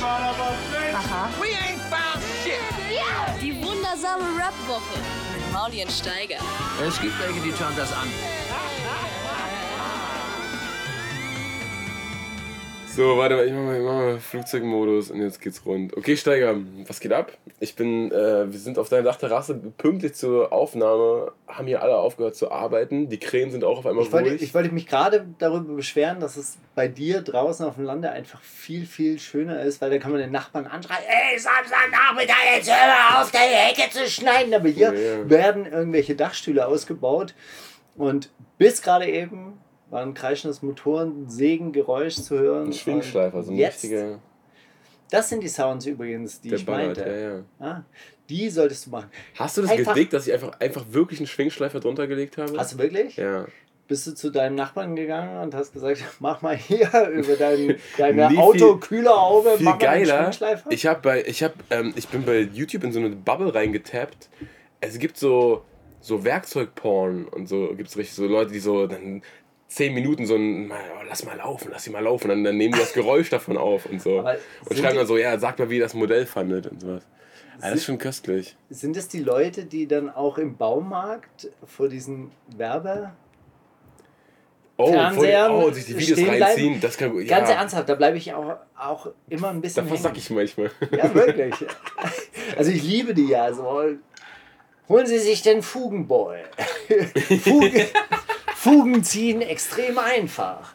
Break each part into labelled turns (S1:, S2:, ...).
S1: Aha.
S2: We ain't found shit.
S1: Die wundersame Rap-Woche mit Maulien Steiger.
S2: Es gibt welche, die schauen das an.
S3: So, warte mal, ich mach mal, ich mach mal Flugzeugmodus und jetzt geht's rund. Okay, Steiger, was geht ab? Ich bin, äh, wir sind auf deiner Dachterrasse pünktlich zur Aufnahme, haben hier alle aufgehört zu arbeiten. Die Krähen sind auch auf einmal
S4: Ich wollte,
S3: ruhig.
S4: ich wollte mich gerade darüber beschweren, dass es bei dir draußen auf dem Lande einfach viel, viel schöner ist, weil da kann man den Nachbarn anschreien, ey, Samstagnachmittag, jetzt hör mal auf, deine Hecke zu schneiden. Aber hier
S3: Ja, ja.
S4: werden irgendwelche Dachstühle ausgebaut und bis gerade eben war ein kreischendes Motoren, Sägengeräusch zu hören.
S3: ein Schwingschleifer, so ein
S4: jetzt,
S3: richtiger.
S4: Das sind die Sounds übrigens, die ich
S3: ballert,
S4: meinte.
S3: ja, ja.
S4: Ah, die solltest du machen.
S3: Hast du das
S4: Einfach-
S3: gedickt, dass ich einfach, einfach wirklich einen Schwingschleifer drunter gelegt habe?
S4: Hast du wirklich?
S3: Ja.
S4: Bist du zu deinem Nachbarn gegangen und hast gesagt, mach mal hier über dein, deine
S3: Nee,
S4: Autokühlerhaube, mach mal einen
S3: geiler.
S4: Schwingschleifer?
S3: Ich habe bei, ich habe, ähm, ich bin bei YouTube in so eine Bubble reingetappt. Es gibt so, so Werkzeugporn und so gibt's richtig so Leute, die so dann zehn Minuten so ein, oh, lass mal laufen, lass sie mal laufen, dann, dann nehmen die das Geräusch davon auf und so
S4: Aber
S3: und
S4: sind
S3: schreiben dann so, ja, sag mal, wie ihr das Modell fandet und sowas. Also das ist schon köstlich.
S4: Sind es die Leute, die dann auch im Baumarkt vor diesen Werbe...
S3: Oh,
S4: Fernsehern
S3: voll, oh, sich die Videos reinziehen,
S4: bleiben?
S3: das kann. Ja,
S4: Ganz ernsthaft, da bleibe ich auch, auch immer ein bisschen
S3: davon sag ich manchmal.
S4: Ja, wirklich. Also ich liebe die ja so. Holen Sie sich den Fugenboy. Fugen, Fugen ziehen extrem einfach.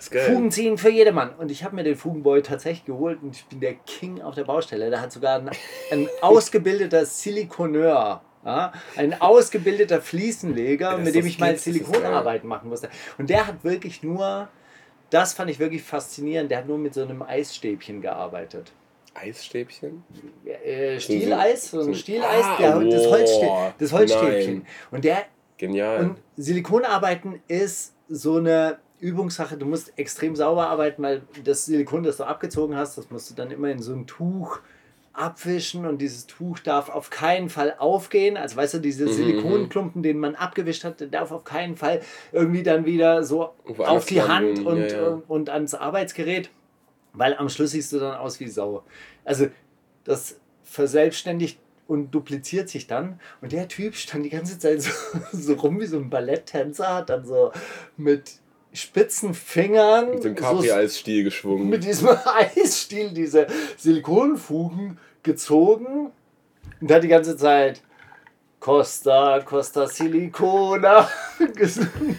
S4: Fugen ziehen für jedermann. Und ich habe mir den Fugenboy tatsächlich geholt und ich bin der King auf der Baustelle. Da hat sogar ein, ein ausgebildeter Silikoneur, ja, ein ausgebildeter Fliesenleger,
S3: Ja,
S4: mit dem ich
S3: geil.
S4: Silikonarbeiten machen musste. Und der hat wirklich nur, das fand ich wirklich faszinierend, der hat nur mit so einem Eisstäbchen gearbeitet.
S3: Eisstäbchen?
S4: Äh, Stieleis, so ein Stieleis,
S3: Ah,
S4: der, das, Holzstä
S3: boah,
S4: das Holzstäbchen.
S3: nein.
S4: Und der
S3: Genial.
S4: und Silikonarbeiten ist so eine Übungssache. Du musst extrem sauber arbeiten, weil das Silikon, das du abgezogen hast, das musst du dann immer in so ein Tuch abwischen und dieses Tuch darf auf keinen Fall aufgehen. Also weißt du, diese
S3: Mhm,
S4: Silikonklumpen, den man abgewischt hat, der darf auf keinen Fall irgendwie dann wieder so auf
S3: anders
S4: die Hand und,
S3: ja, ja.
S4: und, und ans Arbeitsgerät, weil am Schluss siehst du dann aus wie Sau. Also das verselbstständigt und dupliziert sich dann. Und der Typ stand die ganze Zeit so, so rum wie so ein Balletttänzer, hat dann so mit spitzen Fingern
S3: mit dem
S4: so
S3: Capri-Eisstiel geschwungen.
S4: mit diesem Eisstiel diese Silikonfugen gezogen und hat die ganze Zeit Costa, Costa Silicona gesungen.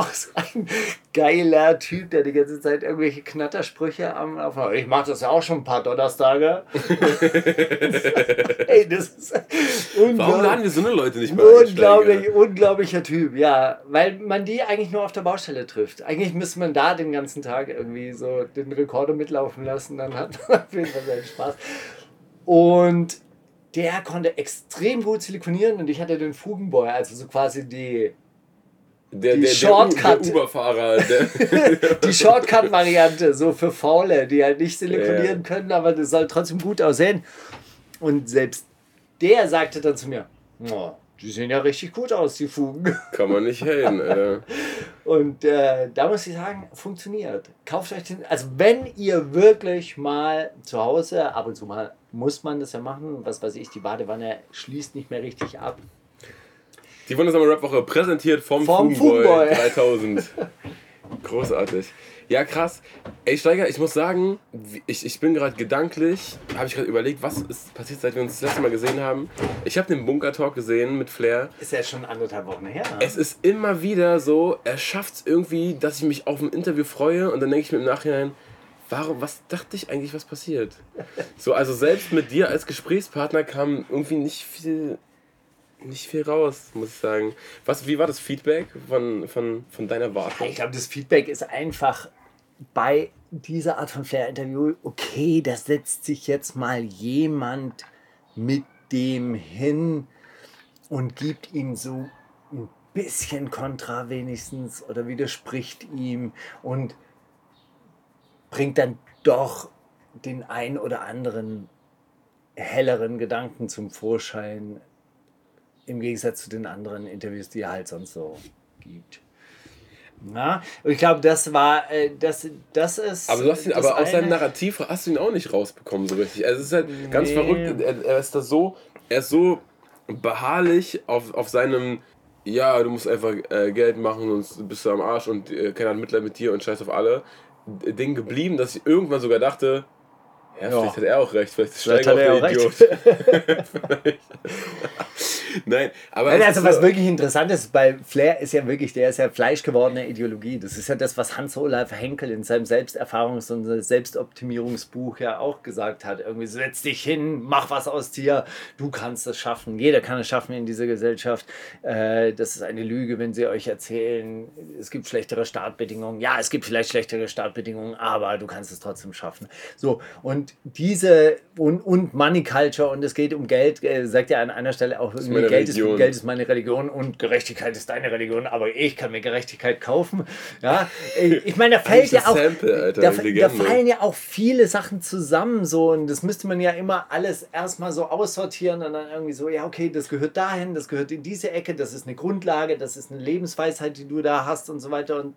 S4: Auch so ein geiler Typ, der die ganze Zeit irgendwelche Knattersprüche am Laufen Ich mache das ja auch schon ein paar Donnerstage. Ey, das ist
S3: Warum
S4: unglaublich.
S3: laden wir so eine Leute nicht mehr
S4: Unglaublich, unglaublicher Typ, ja. Weil man die eigentlich nur auf der Baustelle trifft. Eigentlich müsste man da den ganzen Tag irgendwie so den Rekorder mitlaufen lassen, dann hat man auf jeden Fall seinen Spaß. Und der konnte extrem gut silikonieren und ich hatte den Fugenboy, also so quasi die,
S3: Der,
S4: die
S3: der,
S4: Shortcut.
S3: der, Uber-Fahrer, der,
S4: die Shortcut-Variante, so für Faule, die halt nicht silikonieren
S3: Ja.
S4: können, aber das soll trotzdem gut aussehen. Und selbst der sagte dann zu mir, oh, die sehen ja richtig gut aus, die Fugen.
S3: kann man nicht haten, Alter.
S4: Und äh, da muss ich sagen, funktioniert. Kauft euch den. Also, wenn ihr wirklich mal zu Hause, ab und zu mal muss man das ja machen, was weiß ich, die Badewanne schließt nicht mehr richtig ab.
S3: Die wundersame Rap-Woche präsentiert vom,
S4: Vom
S3: Fugenboy,
S4: Fugenboy.
S3: 3000. Großartig. Ja, krass. Ey, Steiger, ich muss sagen, ich, ich bin gerade gedanklich, habe ich gerade überlegt, was ist passiert, seit wir uns das letzte Mal gesehen haben. Ich habe den Bunker-Talk gesehen mit Flair.
S4: Ist ja schon anderthalb Wochen her.
S3: Es ist immer wieder so, er schafft es irgendwie, dass ich mich auf ein Interview freue und dann denke ich mir im Nachhinein, warum, was dachte ich eigentlich, was passiert? So, also selbst mit dir als Gesprächspartner kam irgendwie nicht viel, nicht viel raus, muss ich sagen. Was, wie war das Feedback von, von, von deiner Warte?
S4: Ich glaube, das Feedback ist einfach bei dieser Art von Flair-Interview, okay, da setzt sich jetzt mal jemand mit dem hin und gibt ihm so ein bisschen Kontra wenigstens oder widerspricht ihm und bringt dann doch den ein oder anderen helleren Gedanken zum Vorschein im Gegensatz zu den anderen Interviews, die er halt sonst so gibt. Ja, und ich glaube, das war, äh, das, das ist.
S3: Aber du hast ihn, aber aus seinem
S4: eine-
S3: Narrativ hast du ihn auch nicht rausbekommen so richtig. Also es ist halt ganz
S4: Nee.
S3: verrückt. Er, er ist da so, er ist so beharrlich auf, auf seinem, ja, du musst einfach äh, Geld machen, sonst bist du am Arsch und äh, keiner hat Mitleid mit dir und scheiß auf alle. Ding geblieben, dass ich irgendwann sogar dachte, ja, vielleicht hat er auch recht, vielleicht ist Steiger auch
S4: er
S3: der Idiot. Nein, aber
S4: Nein, also was
S3: so-
S4: wirklich interessant ist, bei Flair ist ja wirklich, der ist ja fleischgewordene Ideologie. Das ist ja das, was Hans-Olaf Henkel in seinem Selbsterfahrungs- und Selbstoptimierungsbuch ja auch gesagt hat. Irgendwie setz dich hin, mach was aus dir, du kannst es schaffen. Jeder kann es schaffen in dieser Gesellschaft. Äh, das ist eine Lüge, wenn sie euch erzählen, es gibt schlechtere Startbedingungen. Ja, es gibt vielleicht schlechtere Startbedingungen, aber du kannst es trotzdem schaffen. So, und diese und, und Money Culture und es geht um Geld, äh, sagt ja an einer Stelle auch Geld ist. Geld ist meine Religion und Gerechtigkeit ist deine Religion, aber ich kann mir Gerechtigkeit kaufen. Ja, ich ich meine, da fällt ja auch,
S3: Sample, Alter,
S4: da, da fallen ja auch viele Sachen zusammen so und das müsste man ja immer alles erstmal so aussortieren und dann irgendwie so, ja okay, das gehört dahin, das gehört in diese Ecke, das ist eine Grundlage, das ist eine Lebensweisheit, die du da hast und so weiter und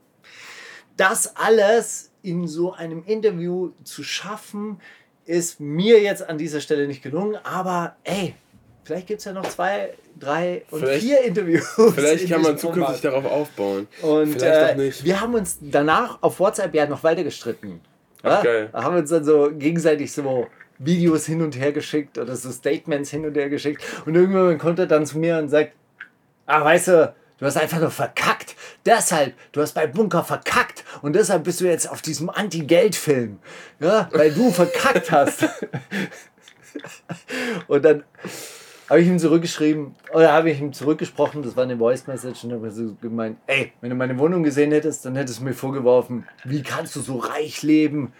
S4: das alles in so einem Interview zu schaffen, ist mir jetzt an dieser Stelle nicht gelungen, aber ey, vielleicht gibt es ja noch zwei, drei und
S3: Vielleicht-
S4: vier Interviews.
S3: Vielleicht
S4: in
S3: kann man zukünftig
S4: Format.
S3: darauf aufbauen.
S4: Und
S3: Vielleicht
S4: äh,
S3: nicht.
S4: wir haben uns danach auf WhatsApp ja noch weiter gestritten.
S3: Ach, geil.
S4: Da haben wir uns dann so gegenseitig so Videos hin und her geschickt oder so Statements hin und her geschickt. Und irgendwann kommt er dann zu mir und sagt, ach weißt du, du hast einfach nur verkackt. Deshalb, du hast bei Bunker verkackt und deshalb bist du jetzt auf diesem Anti-Geld-Film. Ja, weil du verkackt hast. und dann habe ich ihm zurückgeschrieben, oder habe ich ihm zurückgesprochen, das war eine Voice Message, und habe so gemeint, ey, wenn du meine Wohnung gesehen hättest, dann hättest du mir vorgeworfen, wie kannst du so reich leben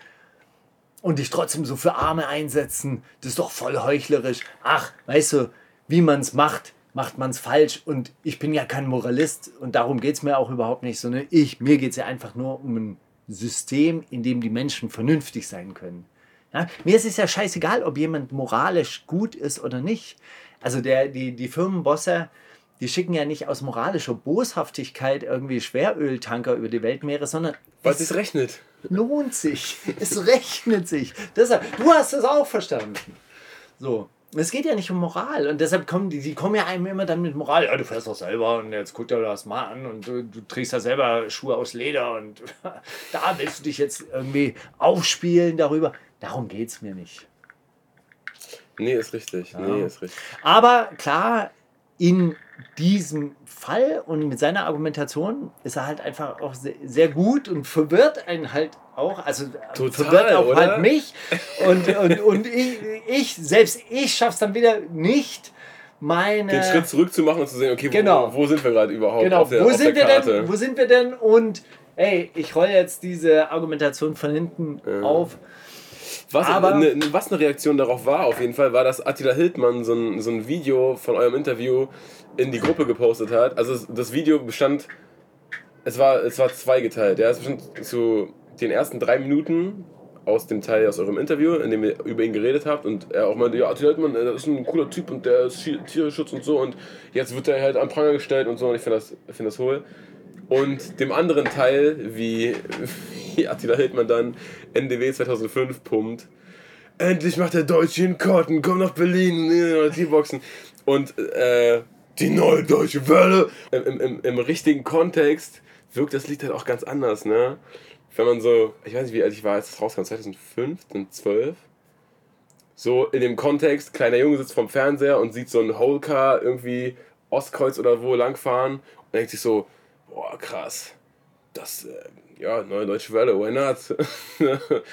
S4: und dich trotzdem so für Arme einsetzen? Das ist doch voll heuchlerisch. Ach, weißt du, wie man es macht, macht man es falsch. Und ich bin ja kein Moralist und darum geht es mir auch überhaupt nicht, sondern ich, mir geht es ja einfach nur um ein System, in dem die Menschen vernünftig sein können. Ja, mir ist es ja scheißegal, ob jemand moralisch gut ist oder nicht. Also der, die, die Firmenbosse, die schicken ja nicht aus moralischer Boshaftigkeit irgendwie Schweröltanker über die Weltmeere, sondern
S3: Weil es rechnet.
S4: lohnt sich. Es rechnet sich. Deshalb, du hast es auch verstanden. So. Es geht ja nicht um Moral und deshalb kommen die, die kommen ja einem immer dann mit Moral. Ja, du fährst doch selber und jetzt guck dir das mal an und du, du trägst ja selber Schuhe aus Leder und da willst du dich jetzt irgendwie aufspielen darüber. Darum geht es mir nicht.
S3: Nee, ist richtig. Nee, ist richtig.
S4: Aber klar, in diesem Fall und mit seiner Argumentation ist er halt einfach auch sehr, sehr gut und verwirrt einen halt auch, also
S3: Total,
S4: verwirrt auch
S3: oder?
S4: halt mich. Und, und, und ich, ich, selbst ich schaff's dann wieder nicht, meine.
S3: Den Schritt zurück zu machen und zu sehen, okay,
S4: Genau.
S3: wo, wo sind wir gerade überhaupt
S4: genau,
S3: der,
S4: wo sind wir
S3: Karte?
S4: denn? Wo sind wir denn? Und ey, ich rolle jetzt diese Argumentation von hinten auf.
S3: Was,
S4: Aber-
S3: eine, was eine Reaktion darauf war, auf jeden Fall, war, dass Attila Hildmann so ein, so ein Video von eurem Interview in die Gruppe gepostet hat. Also das Video bestand, es war, es war zweigeteilt. Ja, es bestand zu den ersten drei Minuten aus dem Teil aus eurem Interview, in dem ihr über ihn geredet habt und er auch meinte, ja, Attila Hildmann, äh, das ist ein cooler Typ und der ist Tierschutz und so und jetzt wird er halt am Pranger gestellt und so und ich finde das, find das hohl. Und dem anderen Teil, wie Attila Hildmann dann NDW 2005 pumpt, endlich macht der Deutsche einen Karten, komm nach Berlin, äh, T-Boxen. Und äh, die neue deutsche Welle. Im, im, im, richtigen Kontext wirkt das Lied halt auch ganz anders, ne? Wenn man so, ich weiß nicht, wie alt ich war, als es rauskam, 2005, 2012. So in dem Kontext, kleiner Junge sitzt vorm Fernseher und sieht so ein Holcar irgendwie Ostkreuz oder wo langfahren und denkt sich so, boah, krass, das, äh, ja, neue deutsche Welle, why not?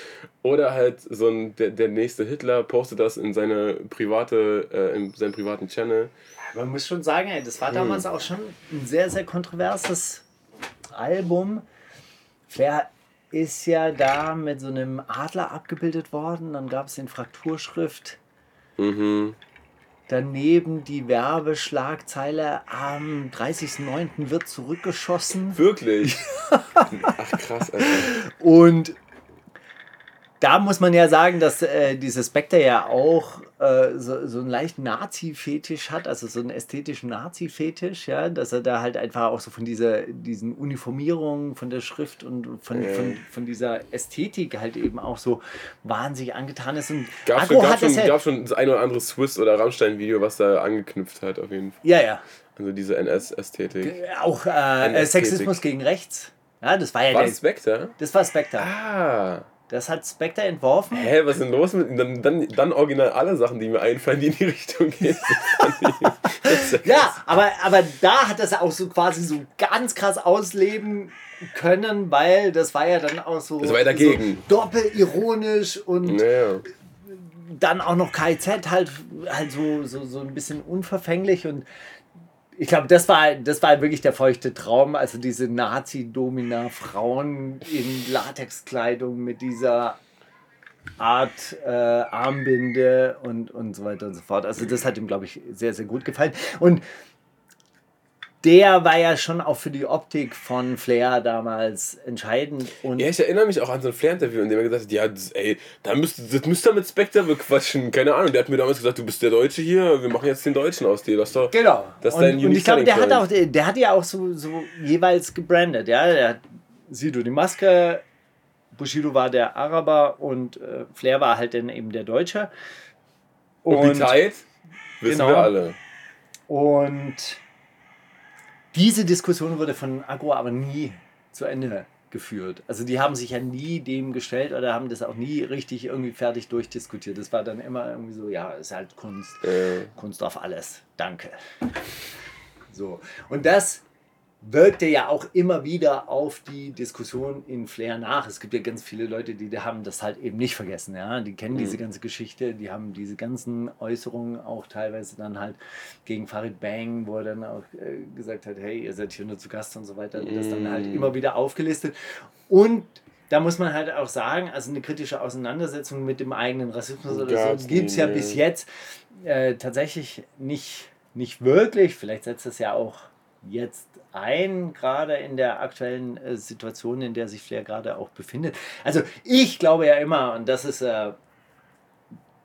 S3: Oder halt so ein, der, der nächste Hitler postet das in seine private, äh, in seinen privaten Channel.
S4: Man muss schon sagen, ey, das war damals
S3: Hm.
S4: auch schon ein sehr, sehr kontroverses Album. Flair ist ja da mit so einem Adler abgebildet worden. Dann gab es den Frakturschrift.
S3: Mhm.
S4: Daneben die Werbeschlagzeile am 30.09. wird zurückgeschossen.
S3: Wirklich? Ach krass, Alter.
S4: Und da muss man ja sagen, dass äh, dieses Spectre ja auch äh, so, so einen leichten Nazi-Fetisch hat, also so einen ästhetischen Nazi-Fetisch, ja, dass er da halt einfach auch so von dieser, diesen Uniformierungen, von der Schrift und von, von, von dieser Ästhetik halt eben auch so wahnsinnig angetan ist. Und
S3: Gab
S4: Akku
S3: schon, gab, schon,
S4: ja,
S3: gab schon das ein oder andere Swiss- oder Rammstein-Video, was da angeknüpft hat, auf jeden Fall.
S4: ja, ja,
S3: Also diese NS-Ästhetik.
S4: auch äh,
S3: Ästhetik.
S4: Sexismus gegen rechts. Ja, das war ja
S3: War
S4: der,
S3: das Spectre?
S4: das war Spectre.
S3: Ah.
S4: Das hat Spectre entworfen.
S3: Hä, was ist denn los mit. Dann, dann, dann original alle Sachen, die mir einfallen, die in die Richtung gehen.
S4: Ja, aber, aber da hat das auch so quasi so ganz krass ausleben können, weil das war ja dann auch so,
S3: Das war ja dagegen.
S4: so doppelironisch und
S3: Naja.
S4: dann auch noch KIZ halt, halt so, so, so ein bisschen unverfänglich und ich glaube, das war, das war wirklich der feuchte Traum, also diese Nazi-Domina-Frauen in Latexkleidung mit dieser Art äh, Armbinde und, und so weiter und so fort. Also das hat ihm, glaube ich, sehr, sehr gut gefallen. Und der war ja schon auch für die Optik von Flair damals entscheidend. Und
S3: Ja, ich erinnere mich auch an so ein Flair-Interview, in dem er gesagt hat, ja, das, ey, da müsst, das müsst ihr mit Spectre bequatschen. Keine Ahnung, der hat mir damals gesagt, du bist der Deutsche hier, wir machen jetzt den Deutschen aus dir. Das doch,
S4: Genau.
S3: Das
S4: und, und ich glaube, der hat auch,
S3: point.
S4: der hat ja auch so, so jeweils gebrandet. Ja, der hat Sido die Maske, Bushido war der Araber und äh, Flair war halt dann eben der Deutsche.
S3: Und, die Zeit wissen
S4: Genau.
S3: wir alle.
S4: Und diese Diskussion wurde von Agro aber nie zu Ende geführt. Also die haben sich ja nie dem gestellt oder haben das auch nie richtig irgendwie fertig durchdiskutiert. Das war dann immer irgendwie so, ja, ist halt Kunst.
S3: Äh,
S4: Kunst auf alles. Danke. So. Und das wirkte ja auch immer wieder auf die Diskussion in Flair nach. Es gibt ja ganz viele Leute, die haben das halt eben nicht vergessen. Ja? Die kennen diese ganze Geschichte, die haben diese ganzen Äußerungen auch teilweise dann halt gegen Farid Bang, wo er dann auch äh, gesagt hat, hey, ihr seid hier nur zu Gast und so weiter. Und das dann halt immer wieder aufgelistet. Und da muss man halt auch sagen, also eine kritische Auseinandersetzung mit dem eigenen Rassismus oder
S3: Gab's
S4: so gibt es ja bis jetzt äh, tatsächlich nicht, nicht wirklich. Vielleicht setzt es ja auch jetzt ein, gerade in der aktuellen äh, Situation, in der sich Flair gerade auch befindet. Also ich glaube ja immer, und das ist äh,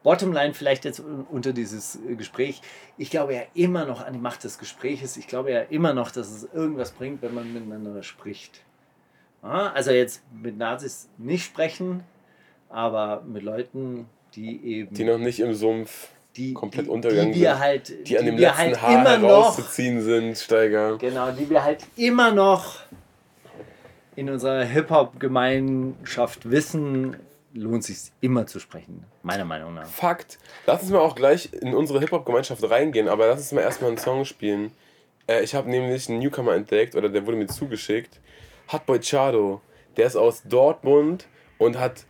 S4: Bottomline vielleicht jetzt un- unter dieses äh, Gespräch, ich glaube ja immer noch an die Macht des Gespräches. Ich glaube ja immer noch, dass es irgendwas bringt, wenn man miteinander spricht. Ja, also jetzt mit Nazis nicht sprechen, aber mit Leuten, die eben
S3: die noch nicht im Sumpf,
S4: die,
S3: komplett
S4: die,
S3: untergegangen
S4: die wir
S3: sind,
S4: halt,
S3: die an dem
S4: wir
S3: letzten
S4: halt
S3: Haar
S4: immer noch,
S3: herauszuziehen sind, Steiger.
S4: genau, die wir halt immer noch in unserer Hip-Hop-Gemeinschaft wissen, lohnt sich immer zu sprechen, meiner Meinung nach.
S3: Fakt. Lass uns mal auch gleich in unsere Hip-Hop-Gemeinschaft reingehen, aber lass uns mal erstmal einen Song spielen. Äh, ich habe nämlich einen Newcomer entdeckt, oder der wurde mir zugeschickt. Hotboy Chado. Der ist aus Dortmund und hat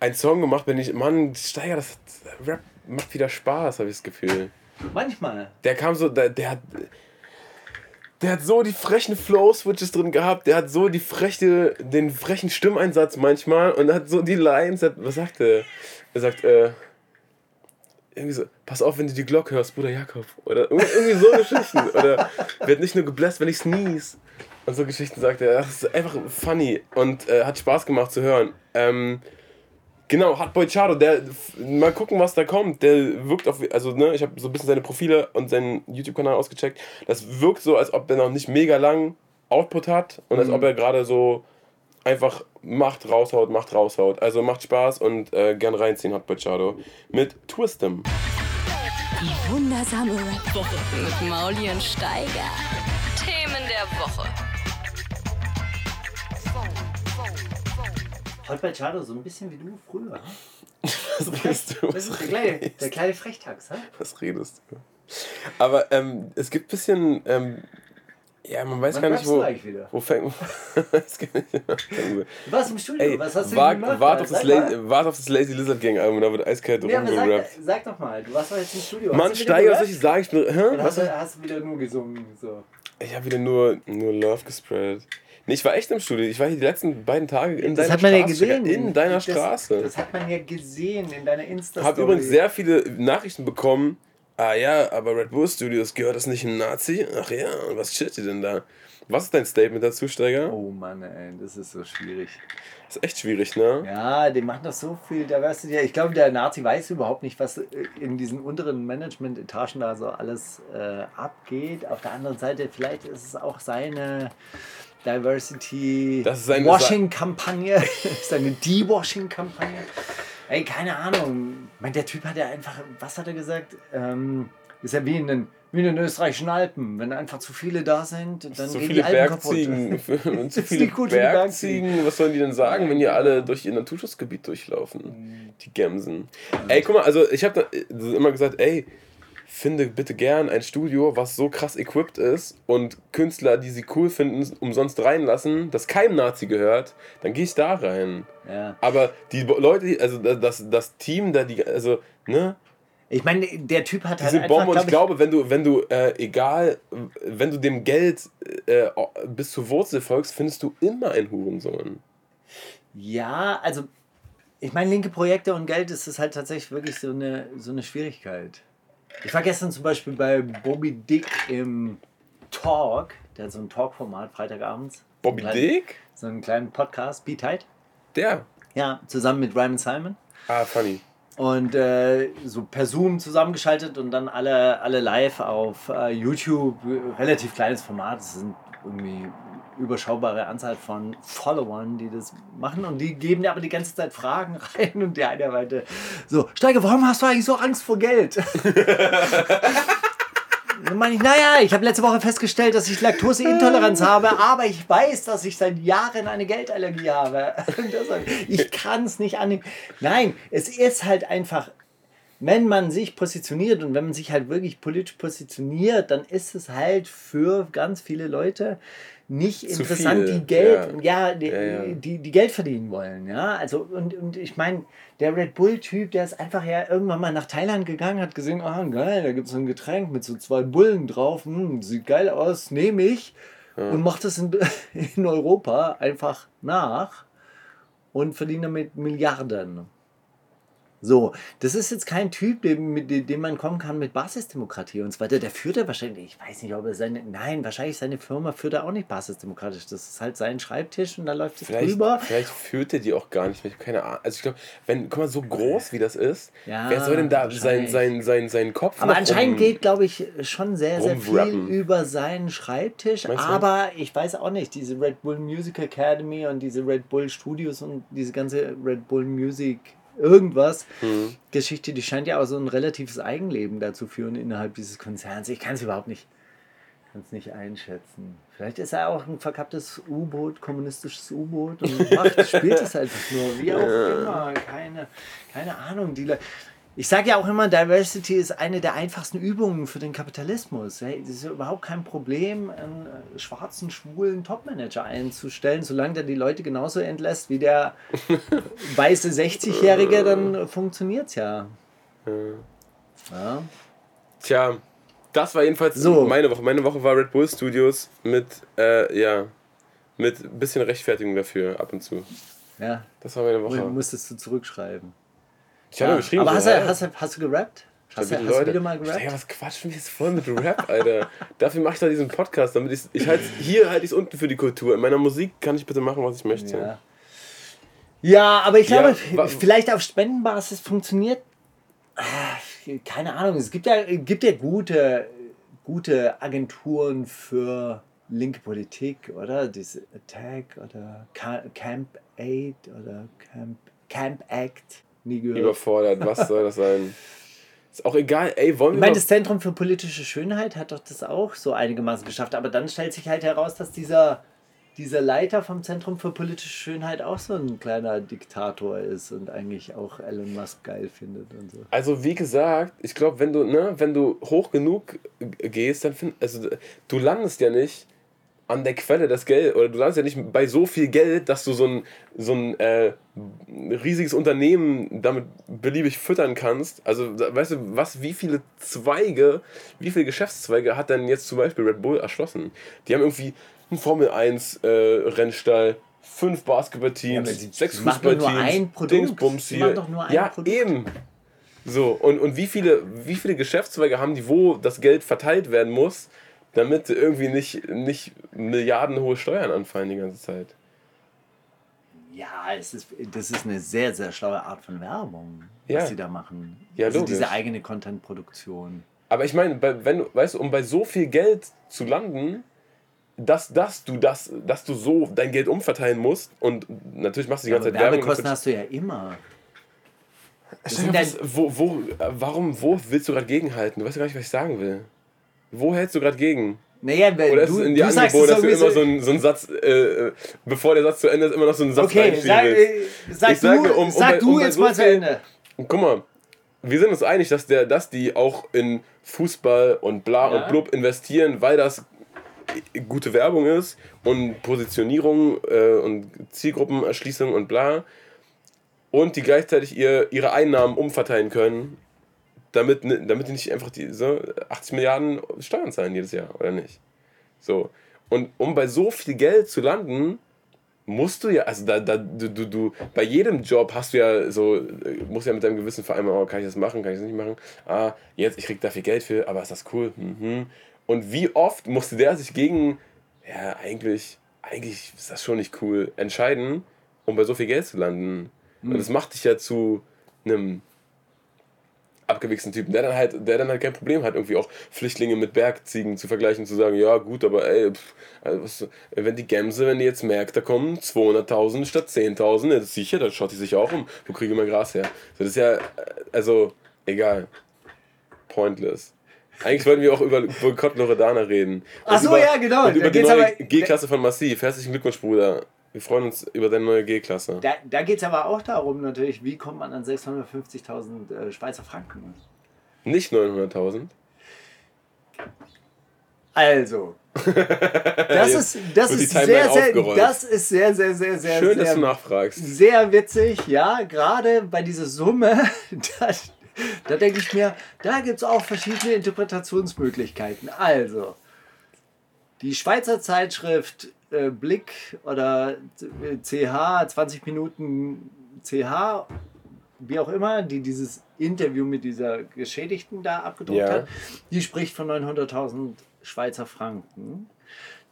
S3: einen Song gemacht, wenn ich, Mann, Steiger, das hat, Rap macht wieder Spaß, habe ich das Gefühl.
S4: Manchmal.
S3: Der kam so, der, der hat. Der hat so die frechen Flow-Switches drin gehabt, der hat so die freche, den frechen Stimmeinsatz manchmal und hat so die Lines. Hat, was sagt er? Er sagt, äh, irgendwie so, pass auf, wenn du die Glocke hörst, Bruder Jakob. Oder irgendwie so Geschichten. Oder wird nicht nur gebläst, wenn ich sneeze. Und so Geschichten sagt er. Das ist einfach funny und äh, hat Spaß gemacht zu hören. Ähm, Genau, Hotboy Chado, der, mal gucken, was da kommt. Der wirkt auf, also ne, ich habe so ein bisschen seine Profile und seinen YouTube-Kanal ausgecheckt. Das wirkt so, als ob der noch nicht mega lang Output hat und als ob er gerade so einfach macht, raushaut, macht, raushaut. Also macht Spaß und äh, gern reinziehen, Hotboy Chado. Mit Twistem.
S1: Die wundersame Rap-Woche mit Mauli und Steiger.
S5: Themen der Woche.
S4: Heute bei Chado so ein bisschen wie du früher.
S3: Was redest du?
S4: Das ist der kleine, der kleine Frechtax, hä?
S3: Was redest du? Aber ähm, es gibt ein bisschen, ähm, ja, man weiß
S4: Wann
S3: gar nicht, wo, wo fängt.
S4: Du warst im Studio,
S3: Ey,
S4: was hast du
S3: wart,
S4: gemacht?
S3: wart, auf das. Lazy, wart auf das Lazy Lizard Gang Album, da wird eiskalt
S4: Nee,
S3: rumgerappt.
S4: sag, sag doch mal, du warst doch jetzt im Studio.
S3: Mann, Steiger, was ich sagen? Ich, bin, hä? Was?
S4: hast, du, hast du wieder nur gesungen? So.
S3: ich habe wieder nur, nur Love gespreadet. Nee, ich war echt im Studio. Ich war hier die letzten beiden Tage in
S4: Das
S3: deiner
S4: hat man ja
S3: Straße.
S4: gesehen.
S3: In deiner
S4: das,
S3: Straße.
S4: Das hat man ja gesehen in deiner insta
S3: Ich habe übrigens sehr viele Nachrichten bekommen Ah ja, aber Red Bull Studios gehört das nicht ein Nazi? Ach ja, was chillt ihr denn da? Was ist dein Statement dazu, Steiger?
S4: Oh Mann, ey, das ist so schwierig.
S3: Das ist echt schwierig, ne?
S4: Ja, die machen doch so viel Diversity. Ich glaube, der Nazi weiß überhaupt nicht, was äh, in diesen unteren Management-Etagen da so alles äh, abgeht. Auf der anderen Seite, vielleicht ist es auch seine Diversity
S3: Das ist
S4: Washing-Kampagne, seine De-Washing-Kampagne. Ey, keine Ahnung. Ich meine, der Typ hat ja einfach, was hat er gesagt? Ähm, ist ja wie in den, wie in den österreichischen Alpen. Wenn einfach zu viele da sind, dann
S3: Zu
S4: gehen
S3: viele
S4: die Alpen
S3: Bergziegen.
S4: kaputt.
S3: Zu viele
S4: gut die
S3: Bergziegen. Was sollen die denn sagen, wenn die alle durch ihr Naturschutzgebiet durchlaufen? Die Gemsen. Ey, guck mal, also ich habe immer gesagt, ey, finde bitte gern ein Studio, was so krass equipped ist und Künstler, die sie cool finden, umsonst reinlassen, das keinem Nazi gehört, dann gehe ich da rein.
S4: Ja.
S3: Aber die Leute, also das, das Team da, die, also, ne,
S4: Ich meine, der Typ hat halt
S3: diese Bombe und ich
S4: glaub
S3: glaube, wenn du, wenn du, äh, egal, wenn du dem Geld äh, bis zur Wurzel folgst, findest du immer einen Hurensohn.
S4: Ja, also ich meine, linke Projekte und Geld ist es halt tatsächlich wirklich so eine, so eine Schwierigkeit. Ich war gestern zum Beispiel bei Bobby Dick im Talk, der hat so ein Talk-Format Freitagabends.
S3: Bobby
S4: So einen kleinen-
S3: Dick?
S4: So einen kleinen Podcast, Be Tight.
S3: Der.
S4: Ja, zusammen mit Ryman Simon.
S3: Ah, funny.
S4: Und äh, so per Zoom zusammengeschaltet und dann alle, alle live auf äh, YouTube. Relativ kleines Format. Es sind irgendwie überschaubare Anzahl von Followern, die das machen. Und die geben dir aber die ganze Zeit Fragen rein. Und der eine meinte so, Steiger, warum hast du eigentlich so Angst vor Geld? Dann meine ich, naja, ich habe letzte Woche festgestellt, dass ich Laktoseintoleranz habe, aber ich weiß, dass ich seit Jahren eine Geldallergie habe. Ich kann es nicht annehmen. Nein, es ist halt einfach, wenn man sich positioniert und wenn man sich halt wirklich politisch positioniert, dann ist es halt für ganz viele Leute nicht
S3: Zu
S4: interessant,
S3: viel,
S4: die Geld,
S3: ja.
S4: ja, die,
S3: Ja, ja.
S4: Die, die Geld verdienen wollen, ja, also und, und ich meine, der Red Bull-Typ, der ist einfach ja irgendwann mal nach Thailand gegangen, hat gesehen, ah geil, da gibt es so ein Getränk mit so zwei Bullen drauf, hm, sieht geil aus, nehme ich und macht das in, in Europa einfach nach und verdient damit Milliarden. So, das ist jetzt kein Typ, dem, mit dem man kommen kann mit Basisdemokratie und so weiter. Der führt er wahrscheinlich, ich weiß nicht, ob er seine, nein, wahrscheinlich seine Firma führt er auch nicht basisdemokratisch. Das ist halt sein Schreibtisch und da läuft es drüber.
S3: vielleicht führt er die auch gar nicht. Ich habe keine Ahnung. Also ich glaube, wenn, guck mal, so groß wie das ist,
S4: Ja,
S3: wer soll denn da sein,
S4: wahrscheinlich.
S3: sein, sein, sein Kopf
S4: Aber anscheinend geht, glaube ich, schon sehr, sehr viel über seinen Schreibtisch.
S3: Meinst du?
S4: Aber ich weiß auch nicht, diese Red Bull Music Academy und diese Red Bull Studios und diese ganze Red Bull Music irgendwas
S3: Hm.
S4: Geschichte, die scheint ja auch so ein relatives Eigenleben dazu führen innerhalb dieses Konzerns. Ich kann es überhaupt nicht, kann's nicht einschätzen. Vielleicht ist er auch ein verkapptes U-Boot, kommunistisches U-Boot und macht, spielt es einfach nur, wie auch immer. Keine, keine Ahnung. Die ich sage ja auch immer, Diversity ist eine der einfachsten Übungen für den Kapitalismus. Hey, Es ist ja überhaupt kein Problem, einen äh, schwarzen, schwulen Topmanager einzustellen, solange der die Leute genauso entlässt wie der weiße 60-Jährige, dann funktioniert es ja. ja.
S3: Tja, das war jedenfalls
S4: So.
S3: meine Woche. Meine Woche war Red Bull Studios mit, äh, ja, mit ein bisschen Rechtfertigung dafür ab und zu.
S4: Ja,
S3: Das war meine Woche.
S4: musstest du zurückschreiben.
S3: Ich habe
S4: Ja.
S3: geschrieben.
S4: Aber
S3: so,
S4: hast, du, hast, du, hast du gerappt? Hast, du, hast du wieder mal gerappt?
S3: Steiger, was quatschen wir jetzt voll mit Rap, Alter? Dafür mache ich doch diesen Podcast, damit ich ich halt hier halte ich es unten für die Kultur. In meiner Musik kann ich bitte machen, was ich möchte.
S4: Ja. ja, aber ich
S3: Ja,
S4: glaube,
S3: wa-
S4: vielleicht auf Spendenbasis funktioniert. Ah, Keine Ahnung, es gibt ja, gibt ja gute, gute Agenturen für linke Politik, oder? Diese Attack oder Ca- Camp Aid oder Camp, Camp Act. Nie gehört.
S3: Überfordert, was soll das sein? Ist auch egal, ey, wollen
S4: Ich
S3: wir
S4: meine,
S3: mal-
S4: das Zentrum für politische Schönheit hat doch das auch so einigermaßen geschafft. Aber dann stellt sich halt heraus, dass dieser, dieser Leiter vom Zentrum für politische Schönheit auch so ein kleiner Diktator ist und eigentlich auch Elon Musk geil findet und so.
S3: Also wie gesagt, ich glaube, wenn du, ne, wenn du hoch genug gehst, dann find, also du landest ja nicht an der Quelle des Geld oder du landest ja nicht bei so viel Geld, dass du so ein, so ein äh, riesiges Unternehmen damit beliebig füttern kannst. Also weißt du, was, wie viele Zweige, wie viele Geschäftszweige hat denn jetzt zum Beispiel Red Bull erschlossen? Die haben irgendwie einen Formel 1 äh, Rennstall, fünf
S4: Ja,
S3: Basketballteams,
S4: sie-
S3: sechs Fußballteams,
S4: ein Produkt.
S3: Dingsbums hier.
S4: machen doch nur ein
S3: ja,
S4: Produkt.
S3: eben. So, und, und wie, viele, wie viele Geschäftszweige haben die, wo das Geld verteilt werden muss, damit irgendwie nicht, nicht milliardenhohe Steuern anfallen die ganze Zeit?
S4: Ja, es ist, das ist eine sehr, sehr schlaue Art von Werbung,
S3: Ja.
S4: was sie da machen.
S3: Ja,
S4: also
S3: logisch.
S4: diese eigene Content-Produktion.
S3: Aber ich meine, wenn du, weißt du, um bei so viel Geld zu landen, dass, dass du das, dass du so dein Geld umverteilen musst und natürlich machst du die
S4: Ja,
S3: ganze
S4: aber
S3: Zeit Werbung.
S4: Werbekosten hast du ja immer.
S3: Was- wo, wo, warum, wo willst du gerade gegenhalten? Du weißt ja gar nicht, was ich sagen will. Wo hältst du gerade gegen?
S4: Naja, wenn
S3: Oder
S4: du,
S3: ist es in dir
S4: du sagst
S3: angeboren, dass du immer so einen, so einen Satz, äh, äh, bevor der Satz zu Ende ist, immer noch so einen Satz
S4: Okay, sag, äh, sag
S3: Ich sage,
S4: du,
S3: um- um
S4: sag du
S3: um bei
S4: jetzt
S3: so
S4: mal zu Ende.
S3: Guck mal, wir sind uns einig, dass, der, dass die auch in Fußball und bla
S4: Ja.
S3: und blub investieren, weil das gute Werbung ist und Positionierung äh, und Zielgruppenerschließung und bla. Und die gleichzeitig ihr, ihre Einnahmen umverteilen können, damit, ne- damit die nicht einfach diese 80 Milliarden Steuern zahlen jedes Jahr, oder nicht? So. Und um bei so viel Geld zu landen, musst du ja, also da, da, du, du, du, bei jedem Job hast du ja so, musst ja mit deinem Gewissen vereinbaren, oh, kann ich das machen, kann ich das nicht machen? Ah, jetzt, ich krieg da viel Geld für, aber ist das cool? Mhm. Und wie oft musste der sich gegen, ja, eigentlich, eigentlich ist das schon nicht cool, entscheiden, um bei so viel Geld zu landen? Und das macht dich ja zu einem abgewichsten Typen, der dann halt, der dann halt kein Problem hat, irgendwie auch Flüchtlinge mit Bergziegen zu vergleichen, zu sagen, ja gut, aber ey, pff, also wenn die Gemse, wenn die jetzt merkt, da kommen 200.000 statt 10.000, ja, das sicher, dann schaut die sich auch um, wo kriege ich mein Gras her? So, das ist ja, äh, also, egal. Pointless. Eigentlich wollten wir auch über Boykott Loredana reden.
S4: Ach so,
S3: über,
S4: ja, genau.
S3: Und
S4: Da
S3: über die
S4: geht's
S3: neue
S4: aber-
S3: G-Klasse von Massiv. Herzlichen Glückwunsch, Bruder. Wir freuen uns über deine neue G-Klasse.
S4: Da, da geht es aber auch darum, natürlich, wie kommt man an 650.000 äh, Schweizer Franken?
S3: Nicht 900.000.
S4: Also, das ist, das ist sehr, sehr, das ist sehr, sehr, sehr, sehr,
S3: Schön, dass
S4: sehr,
S3: du nachfragst.
S4: sehr witzig, ja, gerade bei dieser Summe, da, da denke ich mir, da gibt es auch verschiedene Interpretationsmöglichkeiten. Also, die Schweizer Zeitschrift äh, Blick oder äh, CH, 20 Minuten CH, wie auch immer, die dieses Interview mit dieser Geschädigten da abgedruckt
S3: Ja.
S4: hat, die spricht von 900.000 Schweizer Franken.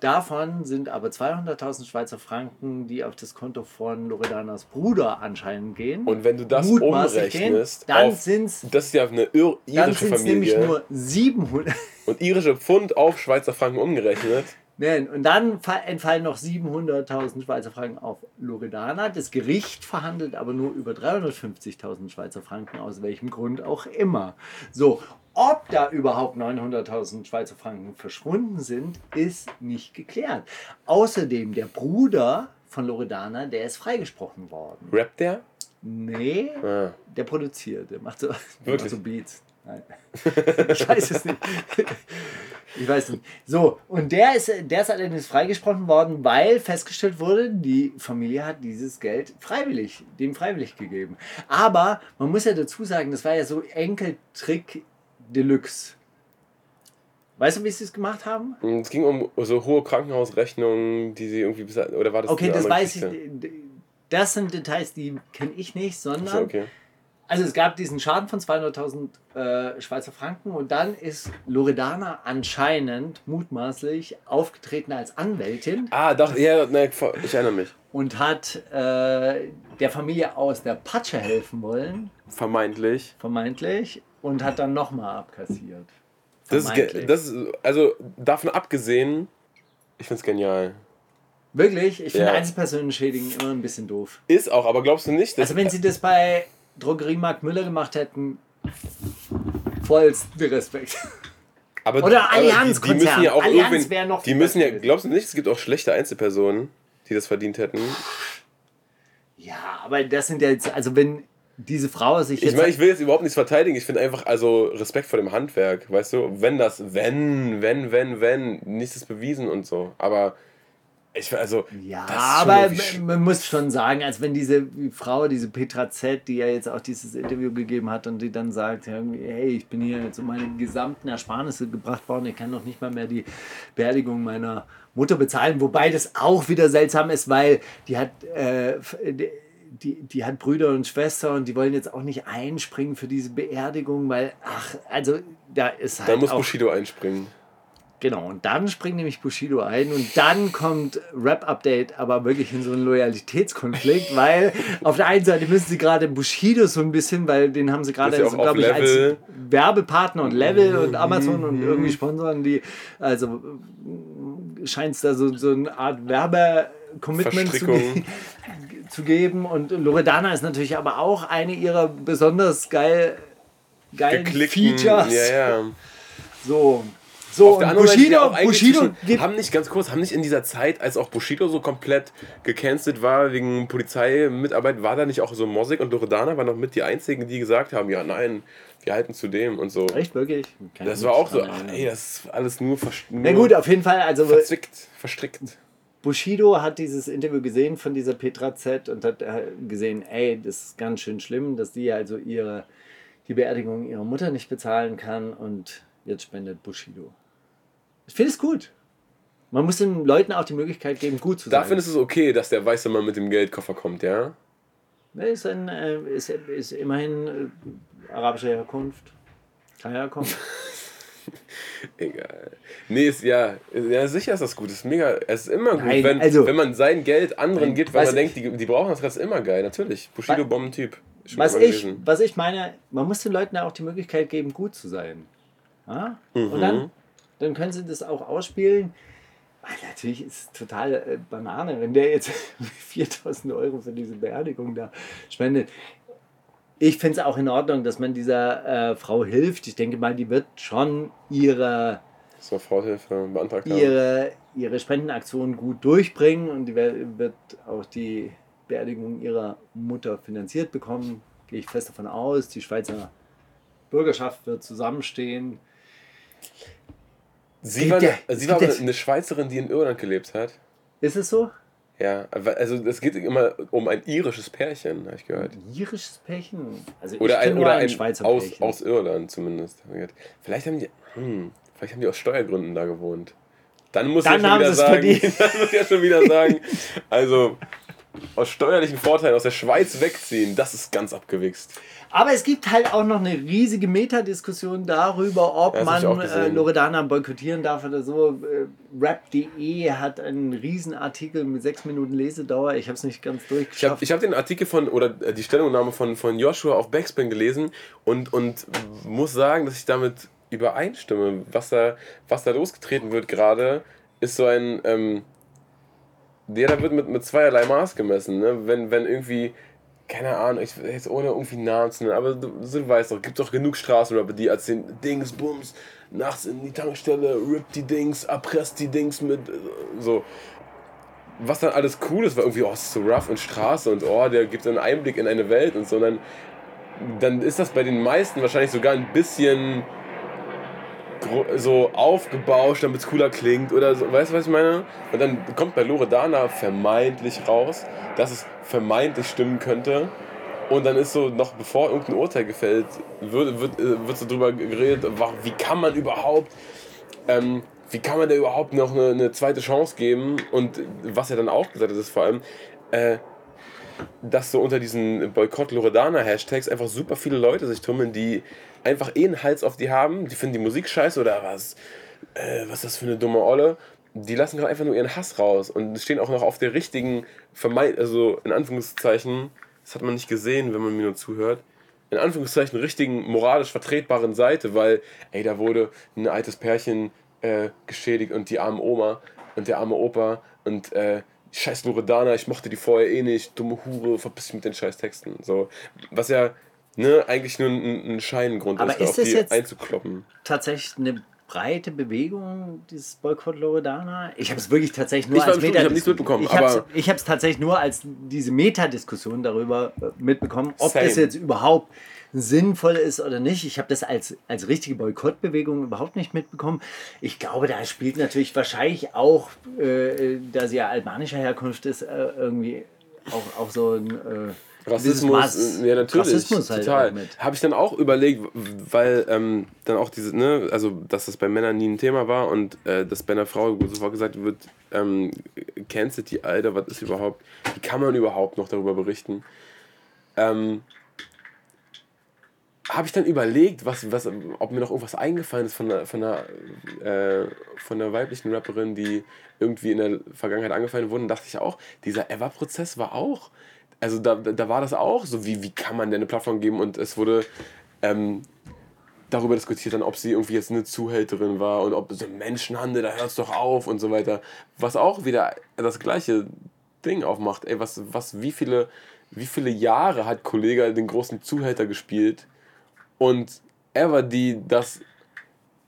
S4: Davon sind aber 200.000 Schweizer Franken, die auf das Konto von Loredanas Bruder anscheinend gehen.
S3: Und wenn du das umrechnest,
S4: gehen, dann sind es
S3: das ist ja eine ir
S4: dann
S3: irische
S4: nämlich
S3: Familie
S4: nur 700.
S3: und irische Pfund auf Schweizer Franken umgerechnet.
S4: Nein, und dann fa- entfallen noch 700.000 Schweizer Franken auf Loredana. Das Gericht verhandelt aber nur über 350.000 Schweizer Franken, aus welchem Grund auch immer. So, ob da überhaupt 900.000 Schweizer Franken verschwunden sind, ist nicht geklärt. Außerdem, der Bruder von Loredana, der ist freigesprochen worden.
S3: Rappt der?
S4: Nee,
S3: Ah.
S4: der produziert, der macht so, der macht so Beats. Nein. ich weiß es nicht. Ich weiß nicht. So, und der ist, der ist allerdings freigesprochen worden, weil festgestellt wurde, die Familie hat dieses Geld freiwillig, dem freiwillig gegeben. Aber man muss ja dazu sagen, das war ja so Enkeltrick Deluxe. Weißt du, wie sie es gemacht haben?
S3: Es ging um so hohe Krankenhausrechnungen, die sie irgendwie bis oder war das
S4: Okay, das weiß ich.
S3: Geschichte?
S4: Das sind Details, die kenne ich nicht, sondern
S3: So, okay.
S4: Also es gab diesen Schaden von 200.000 äh, Schweizer Franken und dann ist Loredana anscheinend mutmaßlich aufgetreten als Anwältin
S3: Ah, doch, ja, ne, ich erinnere mich.
S4: und hat äh, der Familie aus der Patsche helfen wollen,
S3: Vermeintlich.
S4: vermeintlich, und hat dann nochmal abkassiert.
S3: Das ist, das ist, also davon abgesehen, ich find's genial.
S4: Wirklich? Ich finde
S3: Ja.
S4: Einzelpersonen schädigen immer ein bisschen doof.
S3: Ist auch, aber glaubst du nicht, dass
S4: Also wenn sie das bei Drogeriemarkt Müller gemacht hätten, vollsten Respekt.
S3: aber,
S4: Oder
S3: aber die, die müssen ja auch
S4: Allianz noch
S3: Die müssen ja, glaubst du nicht, es gibt auch schlechte Einzelpersonen, die das verdient hätten?
S4: Ja, aber das sind ja jetzt, also wenn diese Frau sich
S3: Ich
S4: jetzt.
S3: meine, ich will jetzt überhaupt nichts verteidigen. Ich finde einfach also Respekt vor dem Handwerk, weißt du? Wenn das, wenn, wenn, wenn, wenn, nichts ist bewiesen und so. Aber ich also.
S4: ja, aber man- muss schon sagen, als wenn diese Frau, diese Petra Z., die ja jetzt auch dieses Interview gegeben hat und die dann sagt, hey, ich bin hier jetzt um meine gesamten Ersparnisse gebracht worden, ich kann doch nicht mal mehr die Beerdigung meiner Mutter bezahlen, wobei das auch wieder seltsam ist, weil die hat, äh, die- die, die hat Brüder und Schwestern und die wollen jetzt auch nicht einspringen für diese Beerdigung, weil, ach, also da ist halt
S3: Dann muss
S4: auch,
S3: Bushido einspringen.
S4: Genau, und dann springt nämlich Bushido ein und dann kommt Rap-Update, aber wirklich in so einen Loyalitätskonflikt, weil auf der einen Seite müssen sie gerade Bushido so ein bisschen, weil den haben sie gerade,
S3: ja
S4: glaube ich, als. Werbepartner und Level und Amazon
S3: Mhm.
S4: und irgendwie sponsoren die, also scheint es da so, so eine Art Werbe-Commitment zu,
S3: Verstrickung.
S4: ge zu geben und Loredana ist natürlich aber auch eine ihrer besonders geil, geilen
S3: Geklickten.
S4: Features.
S3: Ja, ja.
S4: So, so
S3: Auf der
S4: und Bushido,
S3: auch eigentlich
S4: Bushido
S3: haben nicht ganz kurz, haben nicht in dieser Zeit, als auch Bushido so komplett gecancelt war wegen Polizeimitarbeit, war da nicht auch so Mosik und Loredana waren noch mit die einzigen, die gesagt haben, ja nein, wir halten zu dem und so.
S4: Echt, wirklich? Kann
S3: Das war auch so, ach, ey, das ist alles nur, nur
S4: Na gut, auf jeden Fall, also
S3: verzwickt, verstrickt.
S4: Bushido hat dieses Interview gesehen von dieser Petra Z und hat äh, gesehen, ey, das ist ganz schön schlimm, dass die also ihre, die Beerdigung ihrer Mutter nicht bezahlen kann und jetzt spendet Bushido. Ich finde es gut. Man muss den Leuten auch die Möglichkeit geben, gut zu
S3: Da
S4: sein.
S3: findest du es okay, dass der weiße Mann mit dem Geldkoffer kommt, ja?
S4: Er ist, ein, äh, ist, ist immerhin äh, arabischer Herkunft. Kann ja kommen.
S3: Egal. Nee, ist ja, ja, sicher ist das gut. Ist mega, es ist immer gut,
S4: Nein,
S3: wenn,
S4: also-
S3: wenn man sein Geld anderen
S4: Nein,
S3: gibt, weil man denkt, die, die brauchen das, das ist immer geil, natürlich. Bushido
S4: Was-
S3: Bombentyp.
S4: Was ich, was ich meine, man muss den Leuten ja auch die Möglichkeit geben, gut zu sein. Ja? Und dann, dann können sie das auch ausspielen. Weil natürlich ist es total äh, Banane, wenn der jetzt 4000 Euro für diese Beerdigung da spendet. Ich finde es auch in Ordnung, dass man dieser äh, Frau hilft. Ich denke mal, die wird schon ihre,
S3: Soforthilfe beantragt
S4: ihre, ihre Spendenaktion gut durchbringen und die wird auch die Beerdigung ihrer Mutter finanziert bekommen. Gehe ich fest davon aus. Die Schweizer Bürgerschaft wird zusammenstehen.
S3: Sie war, eine,
S4: ja-
S3: sie war aber eine Schweizerin, die in Irland gelebt hat.
S4: Ist es so?
S3: Ja, also es geht immer um ein irisches Pärchen, habe ich gehört.
S4: Irisches Pärchen? Also
S3: Oder ein, oder ein
S4: Schweizer
S3: aus,
S4: Pärchen.
S3: aus Irland zumindest. Vielleicht haben die, hm, vielleicht haben die aus Steuergründen da gewohnt. Dann muss
S4: Dann
S3: ich ja schon wieder sagen, dann muss ich ja schon wieder sagen, also aus steuerlichen Vorteilen aus der Schweiz wegziehen, das ist ganz abgewichst.
S4: Aber es gibt halt auch noch eine riesige Metadiskussion darüber, ob
S3: Ja,
S4: man äh. Loredana boykottieren darf oder so. Äh, Rap.de hat einen riesen Artikel mit sechs Minuten Lesedauer. Ich habe es nicht ganz
S3: Ich habe
S4: durchgeschafft.
S3: ich hab den Artikel von, oder äh, die Stellungnahme von, von Joshua auf Backspin gelesen und, und muss sagen, dass ich damit übereinstimme. Was da, was da losgetreten wird gerade, ist so ein, ähm, ja, da wird mit, mit zweierlei Maß gemessen. Ne? Wenn, wenn irgendwie, keine Ahnung, ich jetzt ohne irgendwie Namen zu nennen, aber du, du weißt doch, gibt doch genug Straßenrapper, die erzählen Dings, Bums, nachts in die Tankstelle, rip die Dings, erpresst die Dings mit, äh, so was dann alles cool ist, war irgendwie, oh, ist so rough und Straße und oh, der gibt einen Einblick in eine Welt und so. Und dann, dann ist das bei den meisten wahrscheinlich sogar ein bisschen so aufgebauscht, damit es cooler klingt oder so. Weißt du, was ich meine? Und dann kommt bei Loredana vermeintlich raus, dass es vermeintlich stimmen könnte. Und dann ist so, noch bevor irgendein Urteil gefällt, wird, wird, äh, wird so drüber geredet, wie kann man überhaupt ähm, wie kann man da überhaupt noch eine, eine zweite Chance geben? Und was er dann auch gesagt hat, ist vor allem, äh, dass so unter diesen Boykott-Loredana-Hashtags einfach super viele Leute sich tummeln, die einfach eh einen Hals auf die haben, die finden die Musik scheiße oder was, äh, was ist das für eine dumme Olle. Die lassen gerade einfach nur ihren Hass raus und stehen auch noch auf der richtigen, vermeid also in Anführungszeichen, das hat man nicht gesehen, wenn man mir nur zuhört, in Anführungszeichen richtigen moralisch vertretbaren Seite, weil, ey, da wurde ein altes Pärchen äh, geschädigt und die arme Oma und der arme Opa und äh, scheiß Loredana, ich mochte die vorher eh nicht, dumme Hure, verpiss dich mit den scheiß Texten. So, was ja ne, eigentlich nur ein, ein Scheingrund
S4: Aber
S3: ist,
S4: ist
S3: auf
S4: das
S3: die
S4: jetzt-
S3: einzukloppen.
S4: Tatsächlich eine breite Bewegung, dieses Boykott Loredana. Ich habe es wirklich tatsächlich nur
S3: Ich
S4: als
S3: ich aber-
S4: ich habe es tatsächlich nur als diese Metadiskussion darüber äh, mitbekommen, ob
S3: Same.
S4: das jetzt überhaupt sinnvoll ist oder nicht. Ich habe das als, als richtige Boykottbewegung überhaupt nicht mitbekommen. Ich glaube, da spielt natürlich wahrscheinlich auch, äh, da sie ja albanischer Herkunft ist, äh, irgendwie auch, auch so ein, äh,
S3: Rassismus,
S4: Maß-
S3: ja natürlich,
S4: Rassismus halt
S3: total. Habe ich dann auch überlegt, weil ähm, dann auch diese, ne, also dass das bei Männern nie ein Thema war und äh, dass bei einer Frau sofort gesagt wird, ähm, cancelt die Alter, was ist überhaupt, wie kann man überhaupt noch darüber berichten? Ähm, habe ich dann überlegt, was, was, ob mir noch irgendwas eingefallen ist von einer, von, einer, äh, von einer weiblichen Rapperin, die irgendwie in der Vergangenheit angefallen wurde. Und dachte ich auch, dieser Ever-Prozess war auch, also da, da war das auch so, wie, wie kann man denn eine Plattform geben? Und es wurde ähm, darüber diskutiert, dann, ob sie irgendwie jetzt eine Zuhälterin war und ob so Menschenhandel, da hört es doch auf und so weiter. Was auch wieder das gleiche Ding aufmacht. Ey, was, was, wie viele, wie viele Jahre hat Kollege den großen Zuhälter gespielt? Und Ever, die das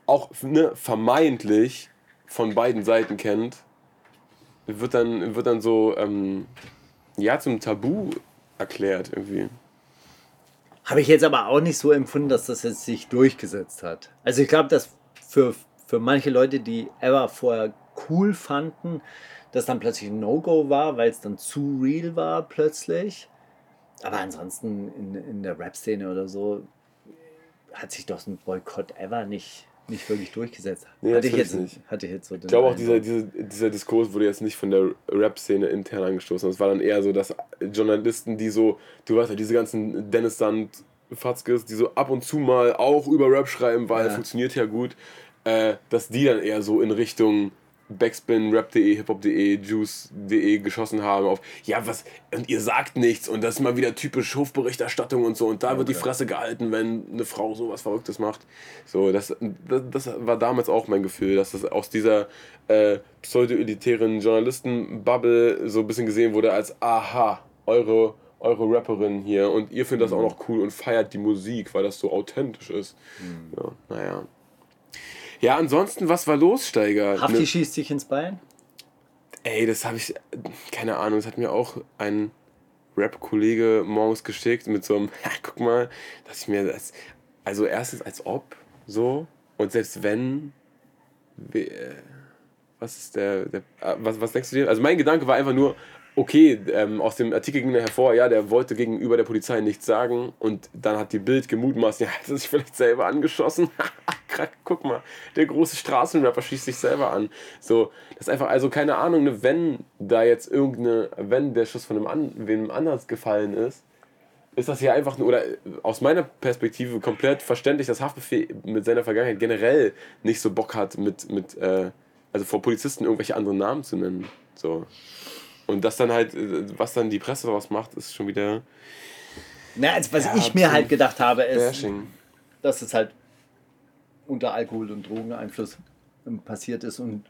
S3: auch ne, vermeintlich von beiden Seiten kennt, wird dann, wird dann so ähm, ja, zum Tabu erklärt irgendwie.
S4: Habe ich jetzt aber auch nicht so empfunden, dass das jetzt sich durchgesetzt hat. Also ich glaube, dass für, für manche Leute, die Ever vorher cool fanden, das dann plötzlich ein No-Go war, weil es dann zu real war plötzlich. Aber ansonsten in, in der Rap-Szene oder so hat sich doch ein Boykott Ever nicht, nicht wirklich durchgesetzt.
S3: Nee,
S4: hatte, ich jetzt,
S3: nicht.
S4: hatte ich jetzt so
S3: Ich glaube auch, dieser, dieser, dieser Diskurs wurde jetzt nicht von der Rap-Szene intern angestoßen. Es war dann eher so, dass Journalisten, die so, du weißt ja, diese ganzen Dennis Sand Fatzkes, die so ab und zu mal auch über Rap schreiben, weil
S4: Ja.
S3: funktioniert ja gut, äh, dass die dann eher so in Richtung Backspin, Rap.de, Hip-Hop.de, Juice.de geschossen haben auf, ja, was, und ihr sagt nichts und das ist mal wieder typisch Hofberichterstattung und so und da wird die Fresse gehalten, wenn eine Frau sowas Verrücktes macht. So, das, das, das war damals auch mein Gefühl, dass das aus dieser äh, pseudo-elitären Journalisten-Bubble so ein bisschen gesehen wurde als, aha, eure, eure Rapperin hier und ihr findet das auch noch cool und feiert die Musik, weil das so authentisch ist. Ja, naja. Ja, ansonsten, was war los, Steiger?
S4: Hafti
S3: Ne-
S4: schießt sich ins Bein?
S3: Ey, das habe ich, keine Ahnung, das hat mir auch ein Rap-Kollege morgens geschickt mit so einem, ja, guck mal, dass ich mir das, also erstens als ob, so, und selbst wenn, we- äh, was ist der, der äh, was, was denkst du dir? Also mein Gedanke war einfach nur, okay, ähm, aus dem Artikel ging hervor, ja, der wollte gegenüber der Polizei nichts sagen und dann hat die Bild gemutmaßt, ja, hat er sich vielleicht selber angeschossen. Guck mal, der große Straßenrapper schießt sich selber an. So, das ist einfach, also keine Ahnung, ne, wenn da jetzt irgendeine, wenn der Schuss von einem, an, wem anders gefallen ist, ist das ja einfach nur, oder aus meiner Perspektive komplett verständlich, dass Haftbefehl mit seiner Vergangenheit generell nicht so Bock hat, mit, mit äh, also vor Polizisten irgendwelche anderen Namen zu nennen. So. Und das dann halt, äh, was dann die Presse daraus macht, ist schon wieder
S4: Na, also was
S3: Ja,
S4: ich mir halt gedacht habe, ist,
S3: Bashing.
S4: dass es halt unter Alkohol- und Drogeneinfluss ähm, passiert ist und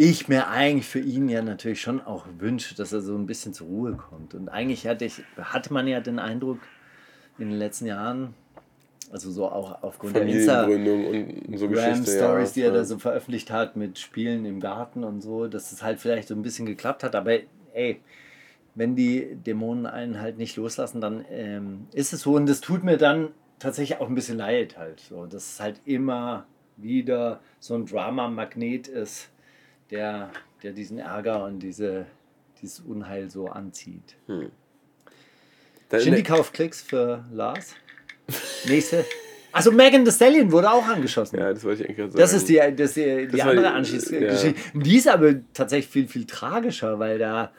S4: ich mir eigentlich für ihn ja natürlich schon auch wünsche, dass er so ein bisschen zur Ruhe kommt. Und eigentlich hatte, ich, hatte man ja den Eindruck in den letzten Jahren, also so auch aufgrund der Insta
S3: Familiengründung und so.
S4: Stories, die er
S3: ja.
S4: da so veröffentlicht hat mit Spielen im Garten und so, dass es halt vielleicht so ein bisschen geklappt hat. Aber ey, wenn die Dämonen einen halt nicht loslassen, dann ähm, ist es so. Und das tut mir dann tatsächlich auch ein bisschen leid halt. So, dass es halt immer wieder so ein Drama-Magnet ist, der, der diesen Ärger und diese, dieses Unheil so anzieht.
S3: In
S4: Shindy kauft Klicks für Lars. Nächste. Also Megan Thee Stallion wurde auch angeschossen.
S3: ja, das wollte ich eigentlich gerade sagen.
S4: Das ist die, das die,
S3: Das
S4: andere
S3: die-
S4: Anschlussgeschichte. Die ist aber tatsächlich viel, viel tragischer, weil da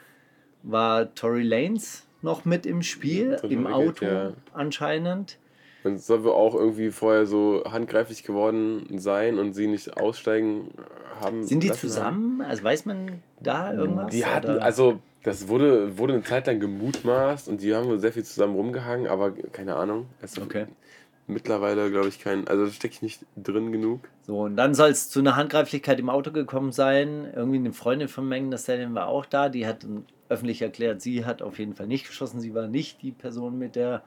S4: war Tory Lanes noch mit im Spiel,
S3: Total
S4: im Auto
S3: ja.
S4: anscheinend.
S3: Und es soll wohl auch irgendwie vorher so handgreiflich geworden sein und sie nicht aussteigen haben.
S4: Sind die
S3: lassen haben.
S4: zusammen? Also weiß man da irgendwas?
S3: Die hatten,
S4: Oder-
S3: also das wurde, wurde eine Zeit lang gemutmaßt und die haben wohl sehr viel zusammen rumgehangen, aber keine Ahnung. Es
S4: Okay.
S3: Mittlerweile glaube ich kein, also da stecke ich nicht drin genug.
S4: So, und dann soll es zu einer Handgreiflichkeit im Auto gekommen sein. Irgendwie eine Freundin von Megan Thee Stallion war auch da. Die hat öffentlich erklärt, sie hat auf jeden Fall nicht geschossen. Sie war nicht die Person mit der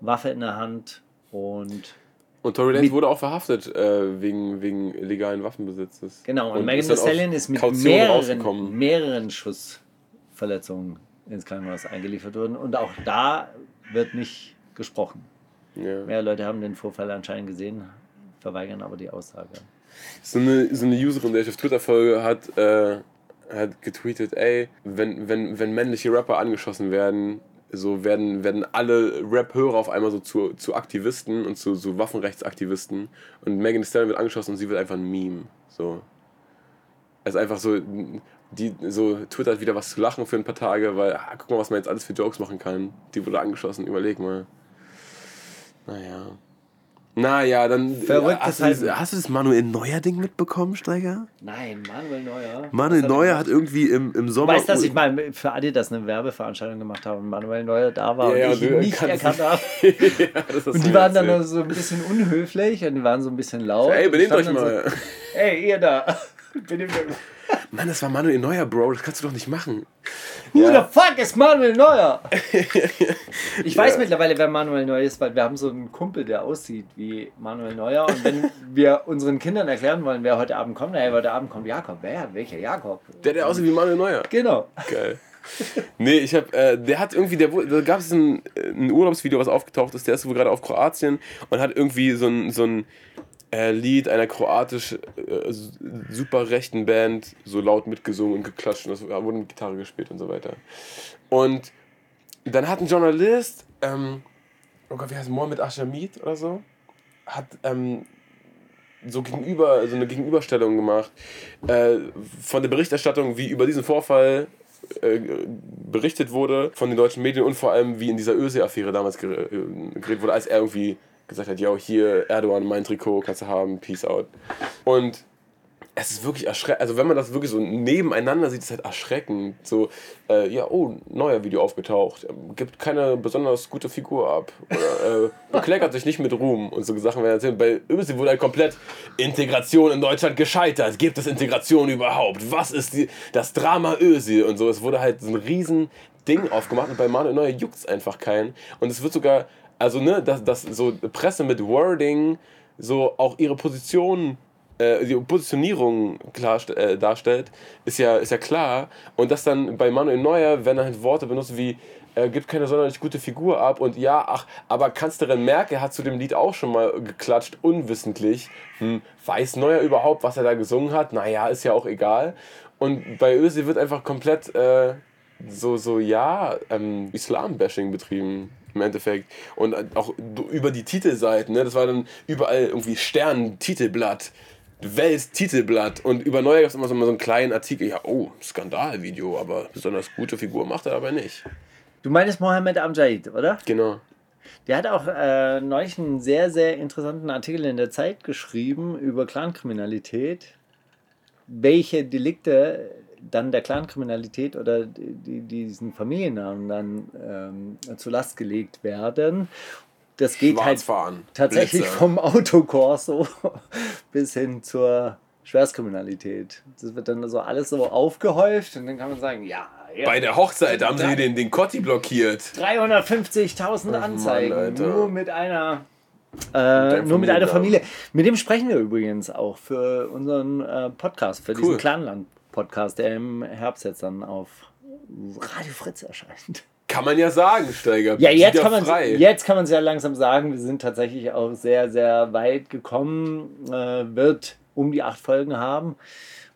S4: Waffe in der Hand. Und
S3: Und Tory Lanez wurde auch verhaftet äh, wegen, wegen illegalen Waffenbesitzes.
S4: Genau, und, Megan
S3: ist
S4: Thee Stallion ist mit
S3: Kaution
S4: mehreren, mehreren Schussverletzungen ins Krankenhaus eingeliefert worden. Und auch da wird nicht gesprochen.
S3: Ja.
S4: Mehr Leute haben den Vorfall anscheinend gesehen, verweigern aber die Aussage.
S3: So eine, so eine Userin, der ich auf Twitter folge, hat, äh, hat getweetet, ey, wenn, wenn, wenn männliche Rapper angeschossen werden, so werden, werden alle Rap-Hörer auf einmal so zu, zu Aktivisten und zu so Waffenrechtsaktivisten. Und Megan Thee Stallion wird angeschossen und sie wird einfach ein Meme. So. Es ist einfach so, die so Twitter hat wieder was zu lachen für ein paar Tage, weil, ah, guck mal, was man jetzt alles für Jokes machen kann. Die wurde angeschossen, überleg mal. Naja. Naja, dann.
S4: Verrückt
S3: hast, du das,
S4: halt-
S3: hast du das Manuel Neuer-Ding mitbekommen, Steiger?
S4: Nein, Manuel Neuer.
S3: Manuel
S4: hat er
S3: Neuer hat irgendwie im, im
S4: Du
S3: Sommer.
S4: weißt, dass ich mal für Adidas eine Werbeveranstaltung gemacht habe und Manuel Neuer da war
S3: Ja, ja,
S4: und ich
S3: du
S4: ihn nicht erkannt habe.
S3: ja, du
S4: Und die waren dann so ein bisschen unhöflich und die waren so ein bisschen laut.
S3: Ey, benehmt euch mal.
S4: So, Ey, ihr da.
S3: Mann, das war Manuel Neuer, Bro. Das kannst du doch nicht machen.
S4: Who
S3: Ja.
S4: the fuck ist Manuel Neuer? Ich weiß mittlerweile, wer Manuel Neuer ist, weil wir haben so einen Kumpel, der aussieht wie Manuel Neuer. Und wenn wir unseren Kindern erklären wollen, wer heute Abend kommt, naja, heute Abend kommt Jakob. Wer? Welcher Jakob?
S3: Der, der aussieht wie Manuel Neuer.
S4: Genau.
S3: Geil. Nee, ich hab, äh, der hat irgendwie, der, da gab es ein, ein Urlaubsvideo, was aufgetaucht ist, der ist wohl gerade auf Kroatien und hat irgendwie so ein, so ein äh, Lied einer kroatisch äh, super rechten Band so laut mitgesungen und geklatscht und das wurde mit Gitarre gespielt und so weiter. Und dann hat ein Journalist, ähm, oh Gott, wie heißt Mohamed Ashamid oder so, hat ähm, so gegenüber, so eine Gegenüberstellung gemacht äh, von der Berichterstattung, wie über diesen Vorfall äh, berichtet wurde von den deutschen Medien und vor allem wie in dieser Öse-Affäre damals äh, geredet wurde, als er irgendwie gesagt hat, ja, hier Erdogan, mein Trikot, kannst du haben, peace out. Und es ist wirklich erschreckend, also wenn man das wirklich so nebeneinander sieht, ist es halt erschreckend. So, äh, ja, oh, neuer Video aufgetaucht, ähm, gibt keine besonders gute Figur ab. Oder äh, bekleckert sich nicht mit Ruhm und so Sachen werden erzählt. Bei Ösi wurde halt komplett Integration in Deutschland gescheitert. Gibt es Integration überhaupt? Was ist die, das Drama Ösi und so? Es wurde halt so ein riesen Ding aufgemacht und bei Manuel Neuer juckt es einfach keinen. Und es wird sogar, also ne, dass, dass so Presse mit Wording so auch ihre Position äh, die Positionierung klar, äh, darstellt, ist ja, ist ja klar. Und dass dann bei Manuel Neuer, wenn er halt Worte benutzt wie äh, gibt keine sonderlich gute Figur ab und ja, ach, aber Kanzlerin Merkel hat zu dem Lied auch schon mal geklatscht, unwissentlich. Hm, weiß Neuer überhaupt, was er da gesungen hat? Naja, ist ja auch egal. Und bei Ösi wird einfach komplett äh, so, so ja, ähm, Islam-Bashing betrieben im Endeffekt. Und auch über die Titelseiten, ne? das war dann überall irgendwie Stern, Titelblatt, Welt, Titelblatt. Und über Neuer gab es immer so, immer so einen kleinen Artikel, ja, oh, Skandalvideo, aber besonders gute Figur macht er aber nicht.
S4: Du meinst Mohammed Amjad, oder?
S3: Genau.
S4: Der hat auch äh, neulich einen sehr, sehr interessanten Artikel in der Zeit geschrieben über Clankriminalität. Welche Delikte dann der Clankriminalität oder die, diesen Familiennamen dann ähm, zur Last gelegt werden. Das geht halt tatsächlich
S3: Blitzer.
S4: vom Autokorso bis hin zur Schwerstkriminalität. Das wird dann so alles so aufgehäuft und dann kann man sagen, ja, ja
S3: Bei der Hochzeit haben sie den, den Kotti blockiert.
S4: 350.000
S3: Mann,
S4: Anzeigen
S3: Alter.
S4: nur mit einer äh, nur mit einer. Familie. Mit dem sprechen wir übrigens auch für unseren äh, Podcast, für diesen
S3: Cool.
S4: Clanland-Podcast, der im Herbst jetzt dann auf Radio Fritz erscheint.
S3: Kann man ja sagen, Steiger.
S4: Ja, jetzt kann man
S3: frei.
S4: jetzt kann man es ja langsam sagen. Wir sind tatsächlich auch sehr, sehr weit gekommen. Äh, wird um die acht Folgen haben.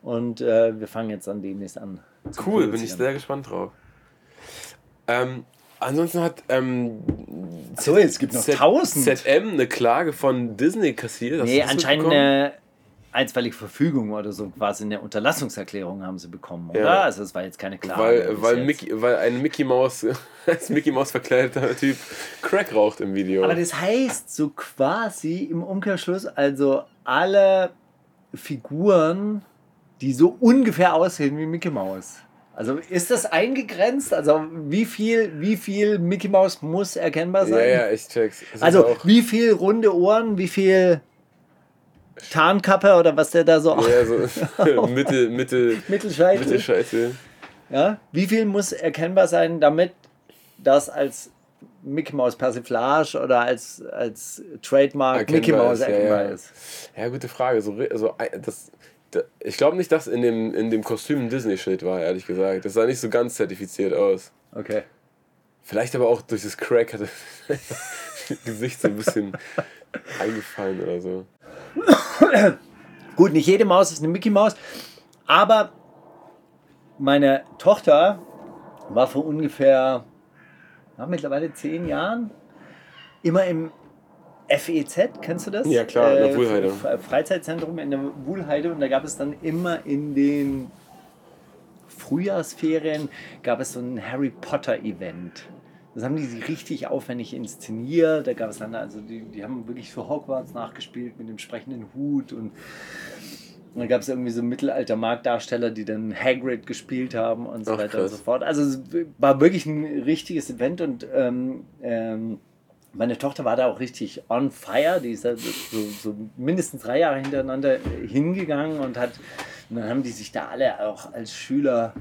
S4: Und äh, wir fangen jetzt dann demnächst an.
S3: Cool, bin ich sehr gespannt drauf. Ähm, ansonsten hat ähm,
S4: So, es gibt noch
S3: Z-
S4: 1000.
S3: ZM eine Klage von Disney kassiert. Hast
S4: Nee, anscheinend eine einstweilige Verfügung oder so, quasi eine Unterlassungserklärung haben sie bekommen, oder?
S3: Ja.
S4: Also es war jetzt keine Klage.
S3: Weil, weil. Mickey, weil ein Mickey Maus, als Mickey Maus verkleideter Typ Crack raucht im Video.
S4: Aber das heißt so quasi im Umkehrschluss, also alle Figuren, die so ungefähr aussehen wie Mickey Mouse. Also ist das eingegrenzt? Also wie viel, wie viel Mickey Mouse muss erkennbar
S3: ja,
S4: sein?
S3: ja, ich check's.
S4: Also wie viel runde Ohren, wie viel Tarnkappe oder was der da so
S3: ja, so Mitte, Mitte,
S4: Mittelscheitel.
S3: Mittelscheitel.
S4: Ja? Wie viel muss erkennbar sein, damit das als Mickey Mouse Persiflage oder als, als Trademark Mickey
S3: Erkennbar
S4: Mouse
S3: ist, ja,
S4: erkennbar
S3: ja.
S4: ist?
S3: Ja, gute Frage. So, also, das, da, ich glaube nicht, dass in dem, in dem Kostüm ein Disney-Schild war, ehrlich gesagt. Das sah nicht so ganz zertifiziert aus.
S4: Okay.
S3: Vielleicht aber auch durch das Crack hatte das Gesicht so ein bisschen eingefallen oder so.
S4: Gut, nicht jede Maus ist eine Mickey Maus, aber meine Tochter war vor ungefähr ja, mittlerweile zehn Jahren immer im FEZ, kennst du das?
S3: Ja, klar, in der Wuhlheide.
S4: F- Freizeitzentrum in der Wuhlheide und da gab es dann immer in den Frühjahrsferien gab es so ein Harry Potter Event. Das haben die richtig aufwendig inszeniert. Da gab es dann, also die, die haben wirklich so Hogwarts nachgespielt mit dem sprechenden Hut und und dann gab es irgendwie so Mittelalter-Marktdarsteller, die dann Hagrid gespielt haben und so
S3: Ach,
S4: weiter und
S3: krass.
S4: so fort. Also es war wirklich ein richtiges Event und ähm, ähm, meine Tochter war da auch richtig on fire. Die ist da so, so mindestens drei Jahre hintereinander hingegangen und hat, und dann haben die sich da alle auch als Schüler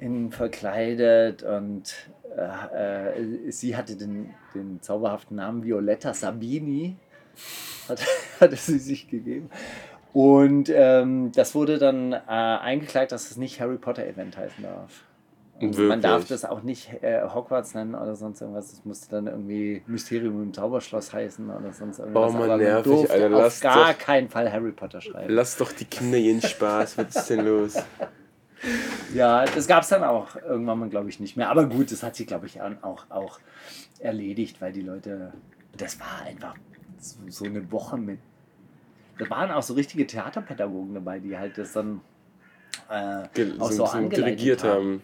S4: in verkleidet und äh, äh, sie hatte den, den zauberhaften Namen Violetta Sabini, hat, hatte sie sich gegeben. Und ähm, das wurde dann äh, eingeklagt, dass es nicht Harry Potter Event heißen darf. Also man darf das auch nicht äh, Hogwarts nennen oder sonst irgendwas. Das musste dann irgendwie Mysterium im Zauberschloss heißen oder sonst irgendwas.
S3: Oh, Mann,
S4: Aber man
S3: nervig,
S4: durfte
S3: Alter,
S4: auf gar
S3: doch-
S4: keinen Fall Harry Potter schreiben.
S3: Lass doch die Kinder ihren Spaß. Was ist denn los?
S4: Ja, das gab es dann auch irgendwann mal, glaube ich, nicht mehr. Aber gut, das hat sich, glaube ich, auch, auch erledigt, weil die Leute, das war einfach so, so eine Woche mit, da waren auch so richtige Theaterpädagogen dabei, die halt das dann äh, auch
S3: so,
S4: so
S3: so dirigiert
S4: haben.
S3: haben.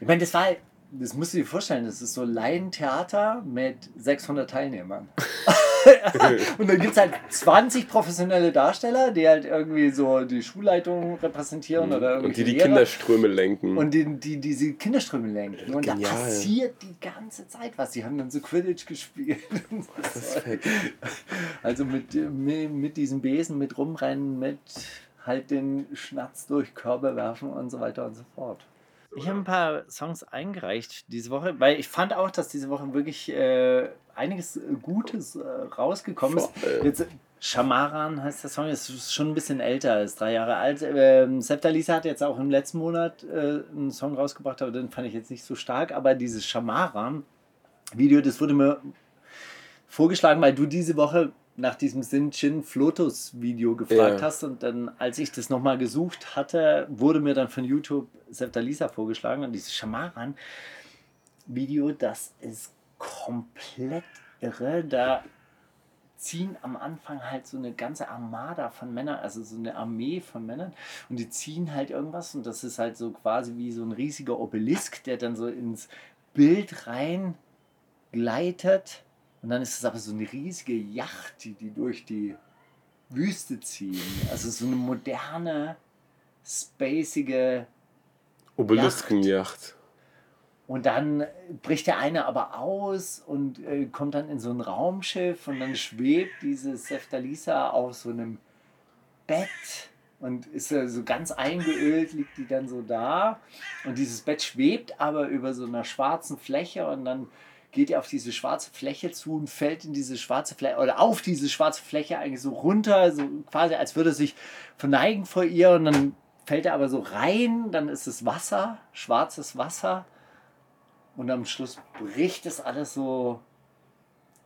S4: Ich meine, das war, das musst du dir vorstellen, das ist so Laientheater mit 600 Teilnehmern. und dann gibt es halt 20 professionelle Darsteller, die halt irgendwie so die Schulleitung repräsentieren oder
S3: Und die die
S4: Lehrer.
S3: Kinderströme lenken.
S4: Und die, die diese Kinderströme lenken. Und
S3: Genial.
S4: da passiert die ganze Zeit was. Die haben dann so Quidditch gespielt. Also mit, mit, mit diesem Besen, mit rumrennen, mit halt den Schnatz durch Körbe werfen und so weiter und so fort. Ich habe ein paar Songs eingereicht diese Woche, weil ich fand auch, dass diese Woche wirklich äh, einiges äh, Gutes äh, rausgekommen ist. Jetzt, Shamaran heißt der Song, ist schon ein bisschen älter, ist drei Jahre alt. Ähm, Septa Lisa hat jetzt auch im letzten Monat äh, einen Song rausgebracht, aber den fand ich jetzt nicht so stark. Aber dieses Shamaran-Video, das wurde mir vorgeschlagen, weil du diese Woche nach diesem Sin Chin Flotus Video gefragt
S3: Ja.
S4: hast und dann, als ich das nochmal gesucht hatte, wurde mir dann von YouTube Septa Lisa vorgeschlagen und dieses Shamaran Video, das ist komplett irre. Da ziehen am Anfang halt so eine ganze Armada von Männern, also so eine Armee von Männern und die ziehen halt irgendwas und das ist halt so quasi wie so ein riesiger Obelisk, der dann so ins Bild rein gleitet und dann ist es aber so eine riesige Yacht, die die durch die Wüste ziehen. Also so eine moderne, spacige
S3: Obeliskenjacht.
S4: Und dann bricht der eine aber aus und äh, kommt dann in so ein Raumschiff und dann schwebt diese Seftalisa auf so einem Bett und ist äh, so ganz eingeölt, liegt die dann so da. Und dieses Bett schwebt aber über so einer schwarzen Fläche und dann geht er auf diese schwarze Fläche zu und fällt in diese schwarze Fläche oder auf diese schwarze Fläche eigentlich so runter, so quasi als würde sich verneigen vor ihr und dann fällt er aber so rein, dann ist es Wasser, schwarzes Wasser. Und am Schluss bricht es alles so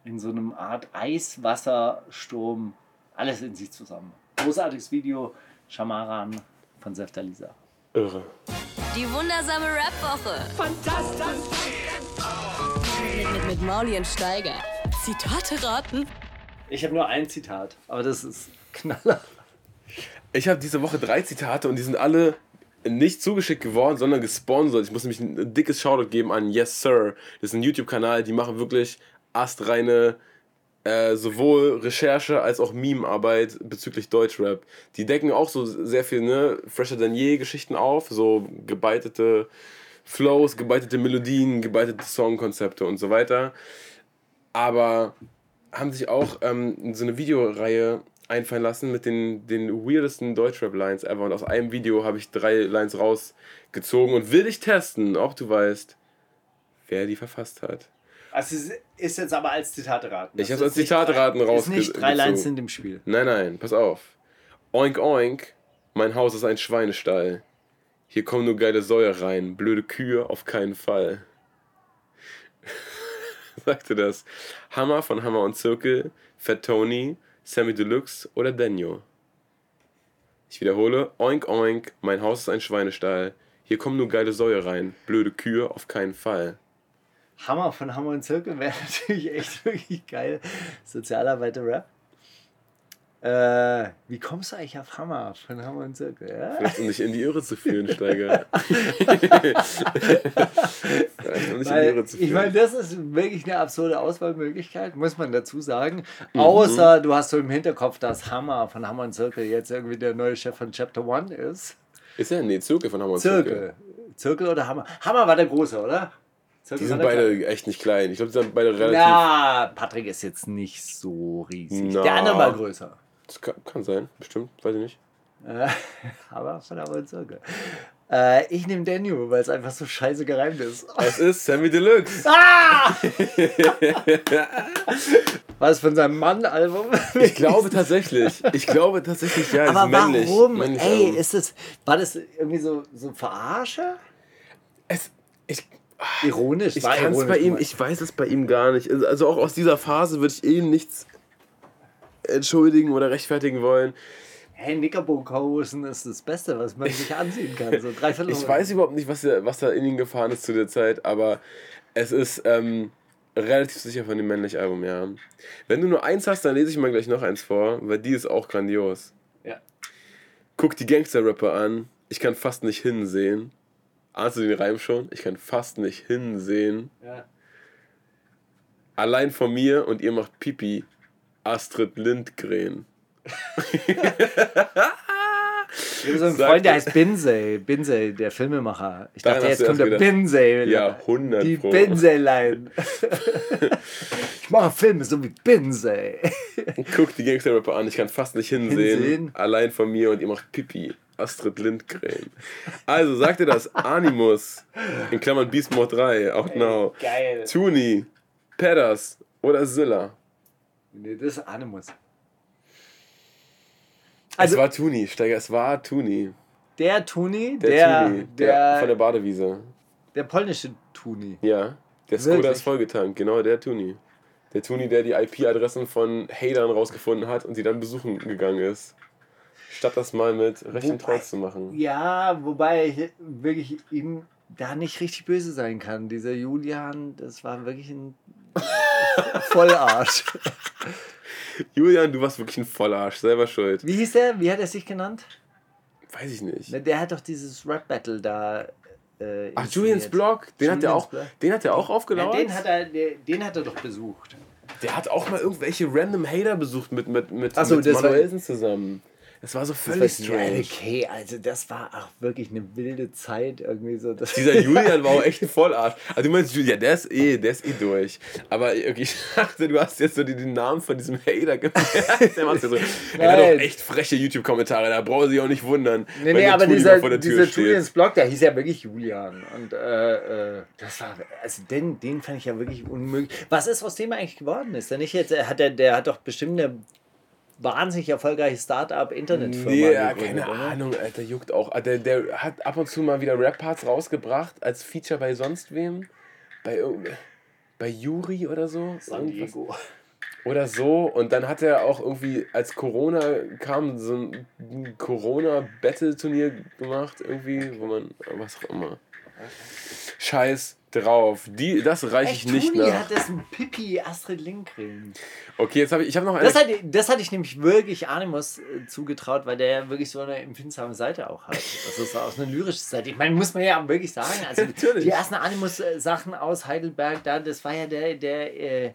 S4: in so einem Art Eiswassersturm alles in sich zusammen. Großartiges Video, Shamaran von Seftalisa.
S3: Irre.
S5: Die wundersame Rap-Woche.
S1: Mit, mit, mit Mauli und Steiger. Zitate raten.
S4: Ich habe nur ein Zitat, aber das ist knaller.
S3: Ich habe diese Woche drei Zitate und die sind alle nicht zugeschickt geworden, sondern gesponsert. Ich muss nämlich ein dickes Shoutout geben an Yes Sir. Das ist ein YouTube-Kanal, die machen wirklich astreine äh, sowohl Recherche als auch Meme-Arbeit bezüglich Deutschrap. Die decken auch so sehr viel, ne, fresher denn je Geschichten auf, so gebeitete Flows, gebeitete Melodien, gebeitete Songkonzepte und so weiter. Aber haben sich auch ähm, so eine Videoreihe einfallen lassen mit den, den weirdesten Deutschrap-Lines ever. Und aus einem Video habe ich drei Lines rausgezogen und will dich testen, ob du weißt, wer die verfasst hat.
S4: Also es ist jetzt aber als Zitate raten.
S3: Ich habe als
S4: ist nicht
S3: Zitate
S4: drei-
S3: raten
S4: Ist
S3: rausge-
S4: nicht drei Lines in dem Spiel.
S3: Nein, nein, pass auf. Oink, oink, mein Haus ist ein Schweinestall. Hier kommen nur geile Säue rein, blöde Kühe auf keinen Fall. Sagte das. Hammer von Hammer und Zirkel, Fat Tony, Sammy Deluxe oder Daniel. Ich wiederhole, oink, oink, mein Haus ist ein Schweinestall. Hier kommen nur geile Säue rein, blöde Kühe auf keinen Fall.
S4: Hammer von Hammer und Zirkel wäre natürlich echt wirklich geil. Sozialarbeiter-Rap. Äh, wie kommst du eigentlich auf Hammer von Hammer und Zirkel? Ja?
S3: Vielleicht, um dich in die Irre zu führen, Steiger. Um dich in die Irre zu
S4: ich meine,
S3: führen.
S4: das ist wirklich eine absurde Auswahlmöglichkeit, muss man dazu sagen.
S3: Mhm.
S4: Außer du hast so im Hinterkopf, dass Hammer von Hammer und Zirkel jetzt irgendwie der neue Chef von Chapter One ist.
S3: Ist er? Nee, Zirkel von Hammer und Zirkel.
S4: Zirkel. Zirkel oder Hammer? Hammer war der Große, oder? Zirkel
S3: Die sind beide echt nicht klein. Ich glaube, die sind beide relativ.
S4: Na, Patrick ist jetzt nicht so riesig.
S3: Na.
S4: Der andere war größer.
S3: Das kann, kann sein, bestimmt, weiß ich nicht.
S4: Äh, aber von und Zirkel. Äh, ich nehme Daniel, weil es einfach so scheiße gereimt ist.
S3: Es ist Sammy Deluxe.
S4: Ah! War es von seinem Mann-Album?
S3: Ich glaube tatsächlich. Ich glaube tatsächlich, ja,
S4: Aber
S3: männlich.
S4: warum?
S3: männlich
S4: Ey,
S3: Album.
S4: ist es, war das irgendwie so, so Verarsche?
S3: es, ich,
S4: Ironisch?
S3: ich
S4: war ironisch
S3: bei ihm, ich weiß es bei ihm gar nicht. Also- Also auch aus dieser Phase würde ich eh nichts entschuldigen oder rechtfertigen wollen.
S4: Hey, Knickerbockerhosen ist das Beste, was man sich anziehen kann. So dreiviertel
S3: Ich weiß überhaupt nicht, was, da- was da in ihn gefahren ist zu der Zeit, aber es ist ähm, relativ sicher von dem männlichen Album, ja. Wenn du nur eins hast, dann lese ich mal gleich noch eins vor, weil die ist auch grandios.
S4: Ja.
S3: Guck die Gangster-Rapper an. Ich kann fast nicht hinsehen. Ahnst du den Reim schon? Ich kann fast nicht hinsehen.
S4: Ja.
S3: Allein von mir und ihr macht Pipi. Astrid Lindgren.
S4: Ich habe so einen Freund, der
S3: er.
S4: heißt Binsey. Binsey, der Filmemacher. Ich dachte, jetzt kommt der
S3: gedacht.
S4: Binsey.
S3: Ja, 100
S4: Die. Binsey-Line. ich mache Filme so wie Binsey.
S3: Guck die Gangster-Rapper an. Ich kann fast nicht hinsehen.
S4: Hinsehen.
S3: Allein von mir und ihr macht Pipi. Astrid Lindgren. Also, sagt ihr das? Animus. In Klammern Beast Mode 3. Out now.
S4: Geil.
S3: Tuni. Pedders. Oder Zilla.
S4: Nee, das ist Animus.
S3: es
S4: Also,
S3: war Tuni, Steiger. Es war Tuni.
S4: der Tuni,
S3: Der,
S4: der,
S3: Tuni.
S4: der,
S3: Der, von der Badewiese.
S4: der polnische Tuni.
S3: Ja. Der Skoda ist vollgetankt. Genau, der Tuni. Der Tuni, der die IP-Adressen von Hatern rausgefunden hat und sie dann besuchen gegangen ist. Statt das mal mit Recht und
S4: Wobei-
S3: Trotz zu machen.
S4: Ja, wobei ich wirklich ihm da nicht richtig böse sein kann. Dieser Julian, das war wirklich ein Vollarsch.
S3: Julian, du warst wirklich ein Vollarsch. Selber schuld.
S4: Wie hieß der? Wie hat er sich genannt?
S3: Weiß ich nicht.
S4: Der hat doch dieses Rap-Battle da. Äh,
S3: Ach. Julians Blog, den hat er
S4: Julians
S3: auch,
S4: Blog.
S3: den hat er auch
S4: Ja,
S3: aufgelauert.
S4: den, hat er, den hat er doch besucht.
S3: der hat auch mal irgendwelche random Hater besucht mit, mit, mit,
S4: Ach so,
S3: mit Manuelsen zusammen. Das war so
S4: Das
S3: völlig
S4: ich nicht.
S3: strange.
S4: Okay, also das war auch wirklich eine wilde Zeit irgendwie so. Das
S3: Dieser Julian war auch echt ein Vollarsch. Also du meinst, Julian, der ist eh, der ist eh durch. Aber okay, ich dachte, du hast jetzt so den, den Namen von diesem Hater gemerkt. Der, macht's ja so. er hat auch echt freche YouTube-Kommentare, da brauchen sie auch nicht wundern.
S4: Nee, nee, aber
S3: Tuni
S4: dieser, dieser. Julians Blog, der hieß ja wirklich Julian. Und äh, äh, das war, also den, den fand ich ja wirklich unmöglich. Was ist aus dem eigentlich geworden? Ist der nicht jetzt, hat der, der hat doch bestimmt eine wahnsinnig erfolgreiche Start-up-Internetfirma
S3: Nee, ja, keine
S4: oder?
S3: Ahnung, Alter, juckt auch. Ah, Der, der hat ab und zu mal wieder Rap-Parts rausgebracht, als Feature bei sonst wem. Bei, irgend- bei Yuri oder so.
S4: San
S3: Irgendwas.
S4: Diego.
S3: Oder so. Und dann hat er auch irgendwie, als Corona kam, so ein Corona-Battle-Turnier gemacht, irgendwie, wo man, was auch immer. Scheiß drauf. Die, das reiche ich nicht
S4: Toni
S3: nach.
S4: hat das ein Pippi Astrid Lindgren.
S3: Okay, jetzt habe ich, ich habe noch eine.
S4: Das hatte, das hatte ich nämlich wirklich Animus äh, zugetraut, weil der ja wirklich so eine empfindsame Seite auch hat. Das ist auch so eine lyrische Seite. Ich meine, muss man ja wirklich sagen. Also
S3: Natürlich.
S4: die ersten Animus-Sachen aus Heidelberg, da, das war ja der, der, äh,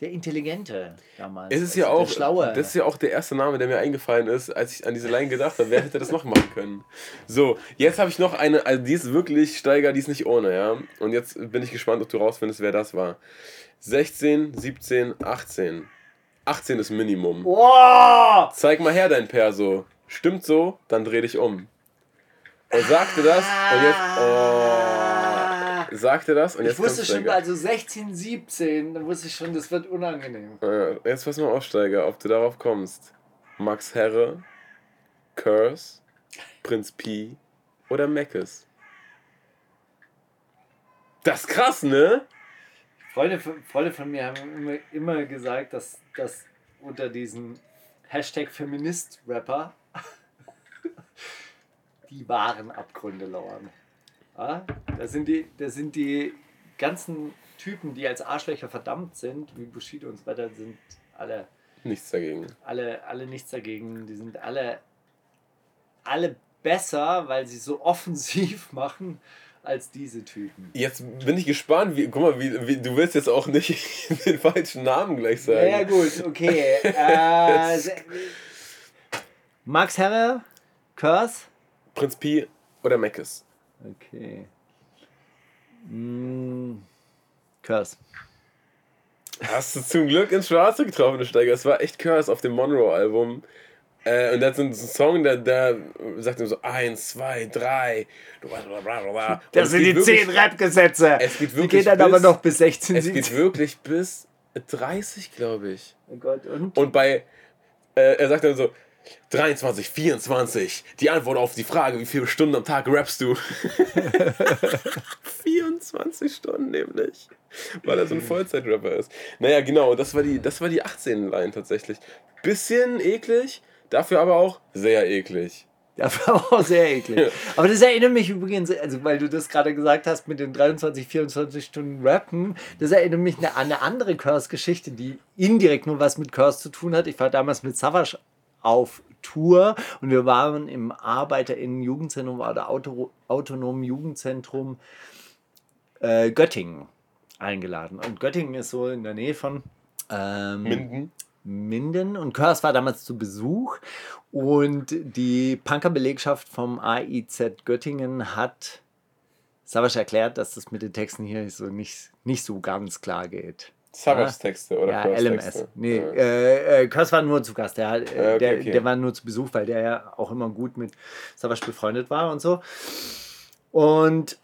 S4: der Intelligente damals.
S3: Es ist ja auch,
S4: der Schlaue.
S3: das ist ja auch der erste Name, der mir eingefallen ist, als ich an diese Line gedacht habe. Wer hätte das noch machen können? So, jetzt habe ich noch eine, also die ist wirklich Steiger, die ist nicht ohne, ja. Und jetzt bin ich gespannt, ob du rausfindest, wer das war. 16, 17, 18. 18 ist Minimum.
S4: Wow!
S3: Zeig mal her dein Perso. Stimmt so, dann dreh dich um. Und sagte das und jetzt. Oh, sagte das und jetzt
S4: Ich wusste schon, also 16, 17, da wusste ich schon, das wird unangenehm.
S3: Äh, Jetzt pass mal auf, Steiger, ob du darauf kommst. Max Herre, Curse, Prinz Pi oder Meckes? Das ist krass, ne?
S4: Freunde, von- Freunde von mir haben immer, immer gesagt, dass, dass unter diesen Hashtag Feminist-Rapper die wahren Abgründe lauern. Ja? Das, sind die, das sind die ganzen Typen, die als Arschlöcher verdammt sind, wie Bushido und so weiter, sind alle,
S3: Nichts dagegen.
S4: alle, alle nichts dagegen. Die sind alle, alle besser, weil sie so offensiv machen als diese Typen.
S3: Jetzt bin ich gespannt, wie, guck mal, wie, wie, du willst jetzt auch nicht den falschen Namen gleich sagen.
S4: Ja, ja gut, okay. äh, Max Herre, Curse.
S3: Prinz Pi oder Meckes.
S4: Okay. Mm, Curse.
S3: Hast du zum Glück ins Schwarze getroffen, Steiger. Es war echt Curse auf dem Monroe-Album. Äh, und da hat so ein Song, der, der sagt ihm so eins, zwei, drei.
S4: Das sind
S3: geht
S4: die
S3: wirklich-
S4: 10 Rap-Gesetze.
S3: Es geht
S4: Die
S3: wirklich
S4: gehen dann aber
S3: bis-
S4: noch bis 16,
S3: Es geht
S4: 17.
S3: wirklich bis 30, glaube ich.
S4: Oh Gott, und?
S3: Und bei, äh, er sagt dann so, 23, 24, die Antwort auf die Frage, wie viele Stunden am Tag rappst du? 24 Stunden nämlich, weil er so ein Vollzeitrapper ist. Naja, genau, das war die, das war die 18. Line tatsächlich. Bisschen eklig, dafür aber auch sehr eklig.
S4: Das war auch sehr eklig. Aber das erinnert mich übrigens, also weil du das gerade gesagt hast mit den 23, 24 Stunden Rappen, das erinnert mich an eine andere Curse-Geschichte, die indirekt nur was mit Curse zu tun hat. Ich war damals mit Savage auf Tour und wir waren im ArbeiterInnen-Jugendzentrum, war der Auto, autonomen Jugendzentrum äh, Göttingen eingeladen. Und Göttingen ist so in der Nähe von ähm,
S3: Minden.
S4: Minden und Curse war damals zu Besuch und die Punker-Belegschaft vom AIZ Göttingen hat Savage erklärt, dass das mit den Texten hier so nicht, nicht so ganz klar geht.
S3: Savage Texte oder
S4: Ja,
S3: Curse
S4: LMS.
S3: Texte?
S4: Nee,
S3: Ja.
S4: äh, äh, Curse war nur zu Gast. Der, hat, äh,
S3: okay,
S4: der,
S3: okay.
S4: der war nur zu Besuch, weil der ja auch immer gut mit Savage befreundet war und so. Und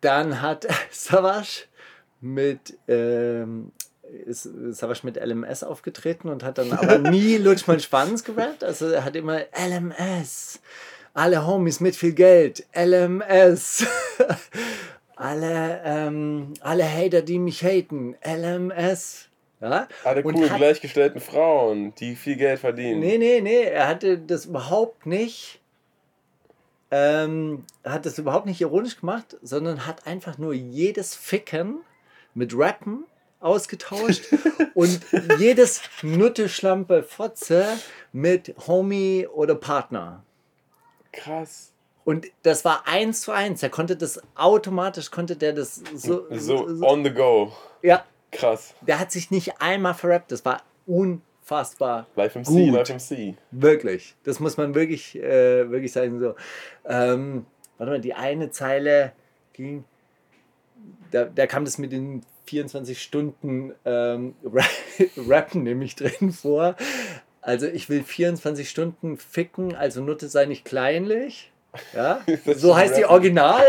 S4: dann hat Savage mit ähm, ist Savage mit LMS aufgetreten und hat dann aber nie Lutsch mein Schwanz gerappt. Also er hat immer LMS. Alle Homies mit viel Geld. LMS. alle, ähm, alle Hater, die mich haten. LMS. Ja?
S3: Alle
S4: Und
S3: coolen,
S4: hat-
S3: gleichgestellten Frauen, die viel Geld verdienen.
S4: Nee, nee, nee, er hatte das überhaupt nicht. Ähm, hat das überhaupt nicht ironisch gemacht, sondern hat einfach nur jedes Ficken mit Rappen ausgetauscht und jedes Nutte, Schlampe, Fotze mit Homie oder Partner.
S3: Krass.
S4: Und das war eins zu eins. Er konnte das automatisch, konnte der das so.
S3: So on the go.
S4: ja,
S3: Krass.
S4: der hat sich nicht einmal verrappt. Das war unfassbar
S3: Live MC,
S4: Gut.
S3: Live MC.
S4: Wirklich. Das muss man wirklich, äh, wirklich sagen. So. Ähm, warte mal, die eine Zeile ging. Da, da kam das mit den 24 Stunden ähm, Ra- Rappen nämlich drin vor. Also ich will 24 Stunden ficken, also Nutte sei nicht kleinlich. Ja?
S3: Das
S4: So heißt die
S3: Rappen.
S4: Original.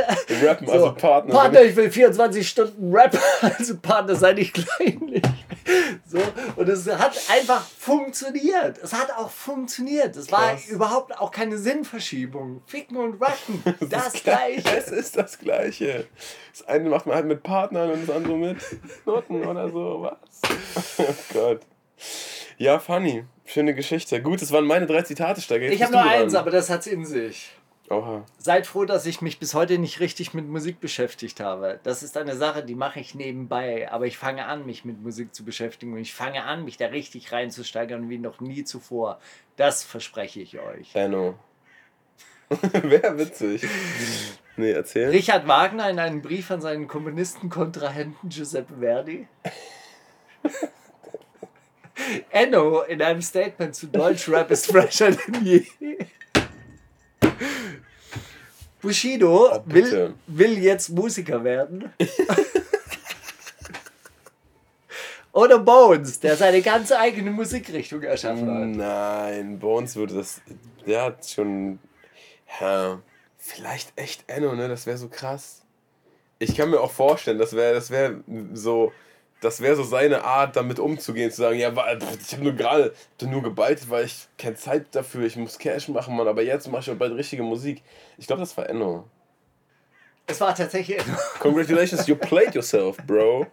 S3: Rappen, also Partner.
S4: Partner, ich will 24 Stunden Rap, also Partner sei nicht kleinlich. So, und es hat einfach funktioniert. Es hat auch funktioniert. Es war
S3: Krass.
S4: überhaupt auch keine Sinnverschiebung. Ficken und rappen, das gleiche.
S3: Es ist das Gleiche. Das eine macht man halt mit Partnern und das andere mit Noten oder so. Was? Oh Gott. Ja, funny. Schöne Geschichte. Gut, das waren meine drei Zitate, Steiger.
S4: Ich habe nur
S3: du
S4: eins,
S3: dran.
S4: aber das hat's in sich.
S3: Oha.
S4: Seid froh, dass ich mich bis heute nicht richtig mit Musik beschäftigt habe. Das ist eine Sache, die mache ich nebenbei. Aber ich fange an, mich mit Musik zu beschäftigen und ich fange an, mich da richtig reinzusteigern wie noch nie zuvor. Das verspreche ich euch.
S3: Benno. Wäre witzig. Nee, erzähl.
S4: Richard Wagner in einem Brief an seinen Kommunistenkontrahenten Giuseppe Verdi. Enno in einem Statement zu Deutschrap ist fresher denn je. Bushido
S3: Oh,
S4: will, will jetzt Musiker werden. Oder Bones, der seine ganz eigene Musikrichtung erschaffen hat.
S3: Nein, Bones würde das. Der hat schon. Ja, vielleicht echt Enno, ne? Das wäre so krass. Ich kann mir auch vorstellen, das wäre das wär so. Das wäre so seine Art, damit umzugehen, zu sagen, ja, ich habe nur gerade nur geballt, weil ich keine Zeit dafür, ich muss Cash machen, Mann, aber jetzt mache ich bald richtige Musik. Ich glaube, das war Enno.
S4: Es war tatsächlich Enno.
S3: Congratulations, you played yourself, bro.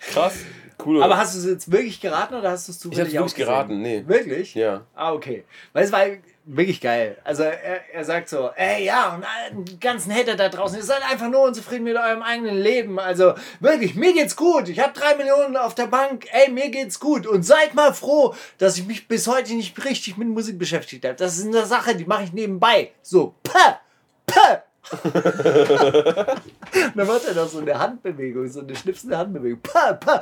S3: Krass. coole.
S4: Aber hast du es jetzt wirklich geraten oder hast du es
S3: ich habe
S4: zufällig
S3: wirklich
S4: gesehen?
S3: geraten, nee.
S4: Wirklich?
S3: Ja.
S4: Ah, okay. Weil es war wirklich geil. Also er, er sagt so, ey ja, und die ganzen Hater da draußen, ihr seid einfach nur unzufrieden mit eurem eigenen Leben. Also wirklich, mir geht's gut. Ich habe drei Millionen auf der Bank. Ey, mir geht's gut. Und seid mal froh, dass ich mich bis heute nicht richtig mit Musik beschäftigt habe. Das ist eine Sache, die mache ich nebenbei. So, pah. Und dann macht er noch so eine Handbewegung, so eine schnipsende Handbewegung. Pah, pah.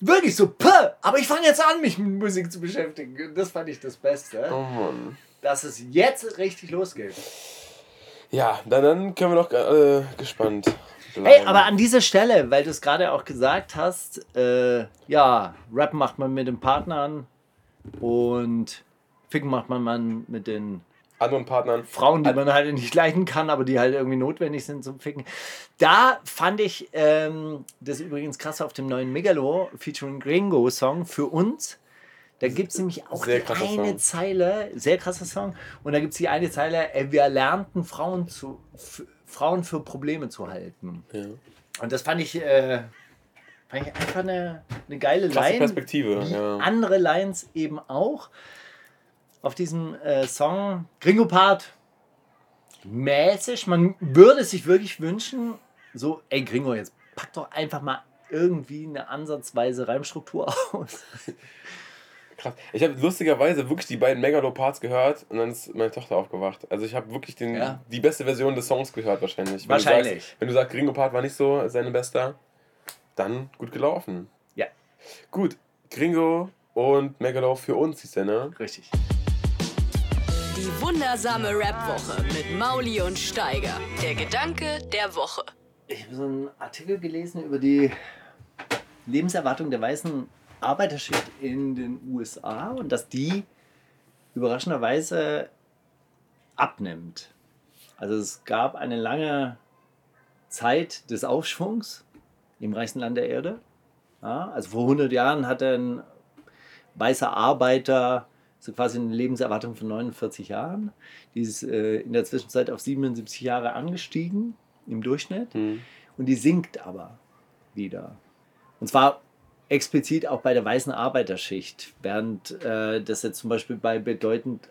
S4: Wirklich so, pah. Aber ich fange jetzt an, mich mit Musik zu beschäftigen. Das fand ich das Beste.
S3: Oh Mann.
S4: Dass es jetzt richtig losgeht.
S3: Ja, dann, dann können wir doch äh, gespannt.
S4: Hey,
S3: bleiben.
S4: aber an dieser Stelle, weil du es gerade auch gesagt hast, äh, ja, Rap macht man mit den Partnern und Ficken macht man, man mit den
S3: anderen Partnern.
S4: Frauen, die man halt nicht leiden kann, aber die halt irgendwie notwendig sind zum Ficken. Da fand ich ähm, das übrigens krass auf dem neuen Megalo featuring Gringo Song für uns. Da gibt es nämlich auch
S3: Sehr
S4: die eine
S3: Song.
S4: Zeile, sehr krasser Song, und da gibt es die eine Zeile, äh, wir lernten Frauen, zu, Frauen für Probleme zu halten.
S3: Ja.
S4: Und das fand ich, äh, fand ich einfach eine, eine geile
S3: Klasse
S4: Line.
S3: Perspektive. Ja.
S4: andere Lines eben auch. Auf diesem äh, Song Gringo Part mäßig. Man würde sich wirklich wünschen, so, ey Gringo, jetzt pack doch einfach mal irgendwie eine ansatzweise Reimstruktur aus.
S3: Krass. Ich habe lustigerweise wirklich die beiden Megalo-Parts gehört und dann ist meine Tochter aufgewacht. Also ich habe wirklich den,
S4: Ja.
S3: die beste Version des Songs gehört wahrscheinlich. Wenn
S4: Wahrscheinlich.
S3: Du sagst, wenn du sagst, Gringo Part war nicht so seine bester, dann gut gelaufen.
S4: Ja,
S3: Gut, Gringo und Megalo für uns hieß der, ne?
S4: richtig.
S1: Die wundersame Rap-Woche mit Mauli und Steiger. Der Gedanke der Woche.
S4: Ich habe so einen Artikel gelesen über die Lebenserwartung der weißen Arbeiterschicht in den USA und dass die überraschenderweise abnimmt. Also es gab eine lange Zeit des Aufschwungs im reichsten Land der Erde. Ja, also vor 100 Jahren hatte ein weißer Arbeiter so quasi eine Lebenserwartung von 49 Jahren. Die ist äh, in der Zwischenzeit auf 77 Jahre angestiegen im Durchschnitt. Und die sinkt aber wieder. Und zwar explizit auch bei der weißen Arbeiterschicht, während äh, das jetzt zum Beispiel bei bedeutend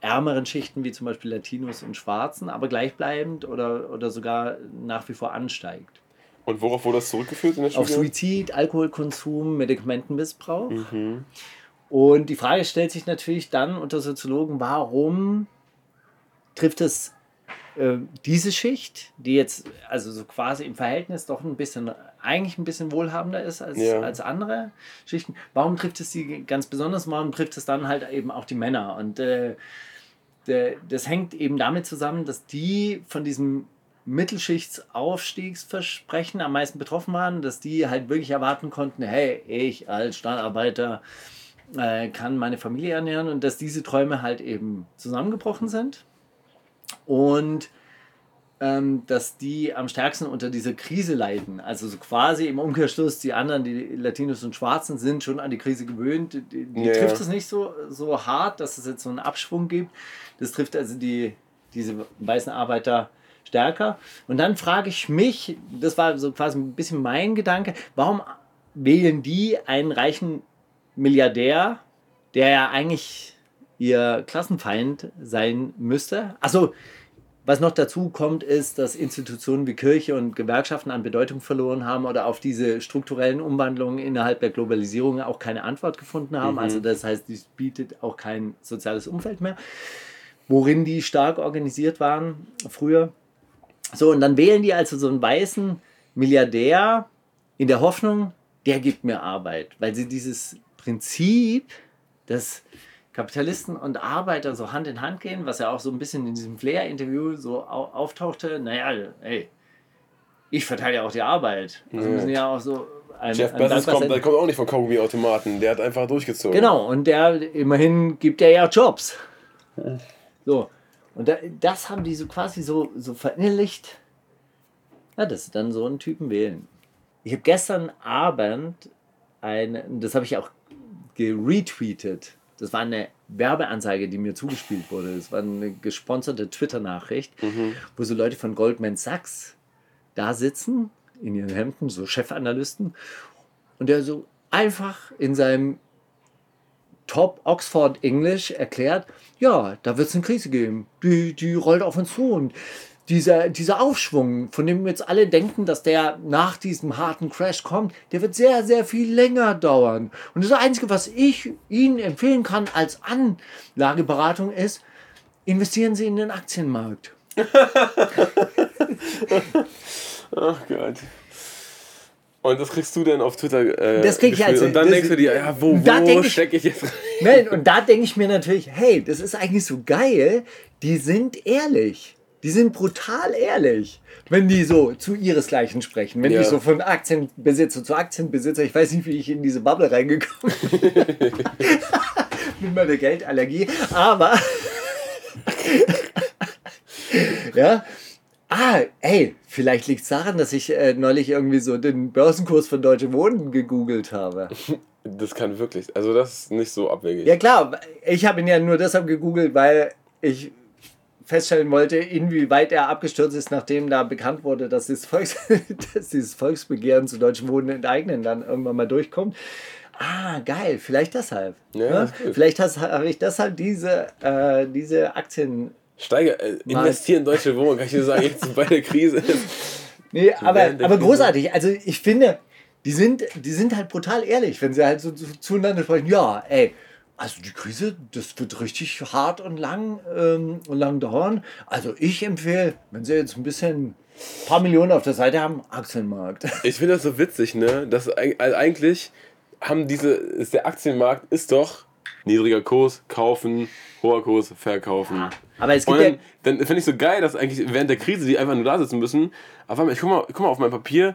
S4: ärmeren Schichten wie zum Beispiel Latinos und Schwarzen, aber gleichbleibend oder, oder sogar nach wie vor ansteigt.
S3: Und worauf wurde das zurückgeführt in der
S4: Auf
S3: Studie?
S4: Suizid, Alkoholkonsum, Medikamentenmissbrauch.
S3: Mhm.
S4: Und die Frage stellt sich natürlich dann unter Soziologen, warum trifft es äh, diese Schicht, die jetzt also so quasi im Verhältnis doch ein bisschen, eigentlich ein bisschen wohlhabender ist als,
S3: Ja.
S4: als andere Schichten, warum trifft es die ganz besonders, warum trifft es dann halt eben auch die Männer? Und äh, der, das hängt eben damit zusammen, dass die von diesem Mittelschichtsaufstiegsversprechen am meisten betroffen waren, dass die halt wirklich erwarten konnten, hey, ich als Stadtarbeiter äh, kann meine Familie ernähren und dass diese Träume halt eben zusammengebrochen sind und ähm, dass die am stärksten unter dieser Krise leiden. Also so quasi im Umkehrschluss, die anderen, die Latinos und Schwarzen, sind schon an die Krise gewöhnt. Die, die
S3: Ja,
S4: trifft
S3: ja.
S4: es nicht so, so hart, dass es jetzt so einen Abschwung gibt. Das trifft also die, diese weißen Arbeiter stärker. Und dann frage ich mich, das war so quasi ein bisschen mein Gedanke, warum wählen die einen reichen Milliardär, der ja eigentlich ihr Klassenfeind sein müsste? Also was noch dazu kommt, ist, dass Institutionen wie Kirche und Gewerkschaften an Bedeutung verloren haben oder auf diese strukturellen Umwandlungen innerhalb der Globalisierung auch keine Antwort gefunden haben. Also das heißt, dies bietet auch kein soziales Umfeld mehr, worin die stark organisiert waren früher. So, und dann wählen die also so einen weißen Milliardär in der Hoffnung, der gibt mir Arbeit, weil sie dieses Prinzip, dass Kapitalisten und Arbeiter so Hand in Hand gehen, was ja auch so ein bisschen in diesem Flair-Interview so au auftauchte, naja, ey, ich verteile ja auch die Arbeit. Also müssen ja auch so ein,
S3: Jeff Bezos kommt, der kommt auch nicht von Kaugummi-Automaten. Der hat einfach durchgezogen.
S4: Genau, und der immerhin gibt er ja Jobs. So. Und da, das haben die so quasi so, so verinnerlicht, ja, dass sie dann so einen Typen wählen. Ich habe gestern Abend ein, das habe ich auch geretweetet. Das war eine Werbeanzeige, die mir zugespielt wurde. Das war eine gesponserte Twitter-Nachricht, wo so Leute von Goldman Sachs da sitzen, in ihren Hemden, so Chefanalysten, und der so einfach in seinem Top Oxford English erklärt, ja, da wird es eine Krise geben. Die, die rollt auf uns zu und dieser, dieser Aufschwung, von dem jetzt alle denken, dass der nach diesem harten Crash kommt, der wird sehr, sehr viel länger dauern. Und das Einzige, was ich Ihnen empfehlen kann als Anlageberatung ist, investieren Sie in den Aktienmarkt.
S3: Ach Gott. Und das kriegst du dann auf Twitter. Äh,
S4: Das krieg ich also-
S3: Und dann denkst du dir, ja, wo, wo
S4: ich-
S3: stecke ich jetzt rein?
S4: Nein, und da denke ich mir natürlich, hey, das ist eigentlich so geil, die sind ehrlich. Die sind brutal ehrlich, wenn die so zu ihresgleichen sprechen. Wenn
S3: Ja.
S4: die so von Aktienbesitzer zu Aktienbesitzer, ich weiß nicht, wie ich in diese Bubble reingekommen bin. Mit meiner Geldallergie. Aber. ja. Ah, ey, vielleicht liegt es daran, dass ich äh, neulich irgendwie so den Börsenkurs von Deutsche Wohnen gegoogelt habe.
S3: Das kann wirklich. Also, das ist nicht so abwegig.
S4: Ja klar, ich habe ihn ja nur deshalb gegoogelt, weil ich feststellen wollte, inwieweit er abgestürzt ist, nachdem da bekannt wurde, dass, das Volks dass dieses Volksbegehren zu deutschem Wohnen enteignen dann irgendwann mal durchkommt. Ah, geil, vielleicht deshalb.
S3: Ja,
S4: Ne? Vielleicht habe ich deshalb diese, äh, diese Aktien.
S3: Steiger, äh, investieren in deutsche Wohnungen, kann ich dir sagen, jetzt bei der Krise.
S4: Nee, aber, aber großartig. Also ich finde, die sind, die sind halt brutal ehrlich, wenn sie halt so zu- zueinander sprechen. Ja, ey, also die Krise, das wird richtig hart und lang ähm, und lang dauern. Also ich empfehle, wenn sie jetzt ein bisschen ein paar Millionen auf der Seite haben, Aktienmarkt.
S3: Ich finde das so witzig, ne? Dass also eigentlich haben diese, ist der Aktienmarkt ist doch niedriger Kurs, kaufen, hoher Kurs, verkaufen.
S4: Aber es
S3: Und
S4: gibt ja,
S3: dann, dann finde ich so geil, dass eigentlich während der Krise die einfach nur da sitzen müssen. Aber ich guck mal, guck mal auf mein Papier,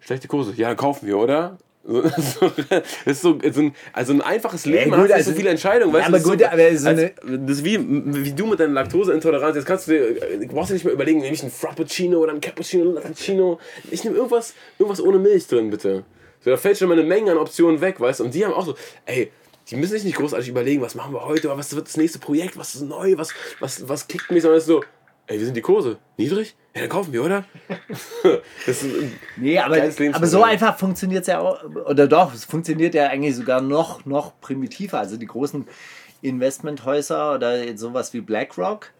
S3: schlechte Kurse. Ja, dann kaufen wir, oder? So, so, das ist so, so ein, also ein einfaches Leben,
S4: gut,
S3: hast
S4: also-
S3: so viele Entscheidungen. Weißt
S4: aber
S3: du,
S4: gut,
S3: so,
S4: aber so
S3: als,
S4: eine-
S3: das ist wie, wie du mit deiner Laktoseintoleranz. Jetzt kannst du dir, du brauchst dir nicht mehr überlegen, nehme ich einen Frappuccino oder einen Cappuccino oder einen Cappuccino. Ich nehme irgendwas, irgendwas ohne Milch drin, bitte. So, da fällt schon mal eine Menge an Optionen weg, weißt du? Und die haben auch so, ey, die müssen sich nicht großartig überlegen, was machen wir heute, was wird das nächste Projekt, was ist neu, was, was, was kickt mich, sondern es ist so, ey, wie sind die Kurse? Niedrig? Ja, dann kaufen wir, oder? das ist,
S4: nee, aber, aber so einfach funktioniert es ja auch, oder doch, es funktioniert ja eigentlich sogar noch, noch primitiver. Also die großen Investmenthäuser oder sowas wie BlackRock,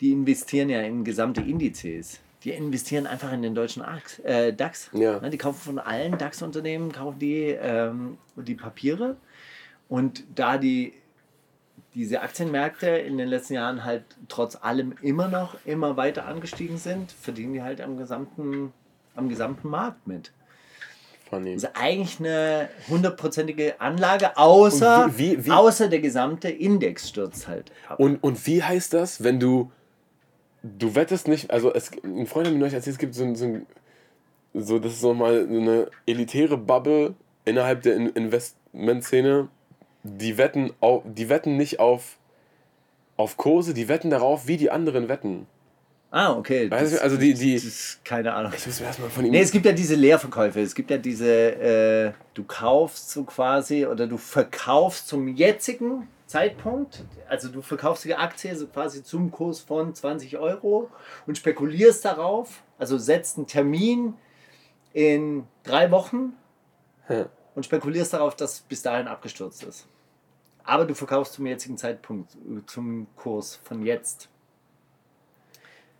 S4: die investieren ja in gesamte Indizes. Die investieren einfach in den deutschen Ax- äh, DAX.
S3: Ja.
S4: Ne, Die kaufen von allen DAX-Unternehmen kaufen die, ähm, die Papiere. Und da die, diese Aktienmärkte in den letzten Jahren halt trotz allem immer noch immer weiter angestiegen sind, verdienen die halt am gesamten, am gesamten Markt mit.
S3: funny.
S4: Das ist eigentlich eine hundertprozentige Anlage, außer,
S3: wie- wie-
S4: außer der gesamte Index stürzt halt ab.
S3: Und, und wie heißt das, wenn du. Du wettest nicht. Also, es, ein Freund hat mir neulich erzählt, es gibt so ein. So, ein, so das ist nochmal eine elitäre Bubble innerhalb der In Investmentszene. Die wetten, auf, die wetten nicht auf, auf Kurse, die wetten darauf, wie die anderen wetten.
S4: ah, okay.
S3: Weißt du, also die- die-
S4: das ist keine Ahnung.
S3: Ich muss erstmal von ihm.
S4: Nee, es gibt ja diese Leerverkäufe. Es gibt ja diese, äh, du kaufst so quasi oder du verkaufst zum jetzigen Zeitpunkt, also du verkaufst die Aktie so quasi zum Kurs von 20 Euro und spekulierst darauf, also setzt einen Termin in drei Wochen
S3: Ja.
S4: und spekulierst darauf, dass bis dahin abgestürzt ist. Aber du verkaufst zum jetzigen Zeitpunkt, äh, zum Kurs von jetzt.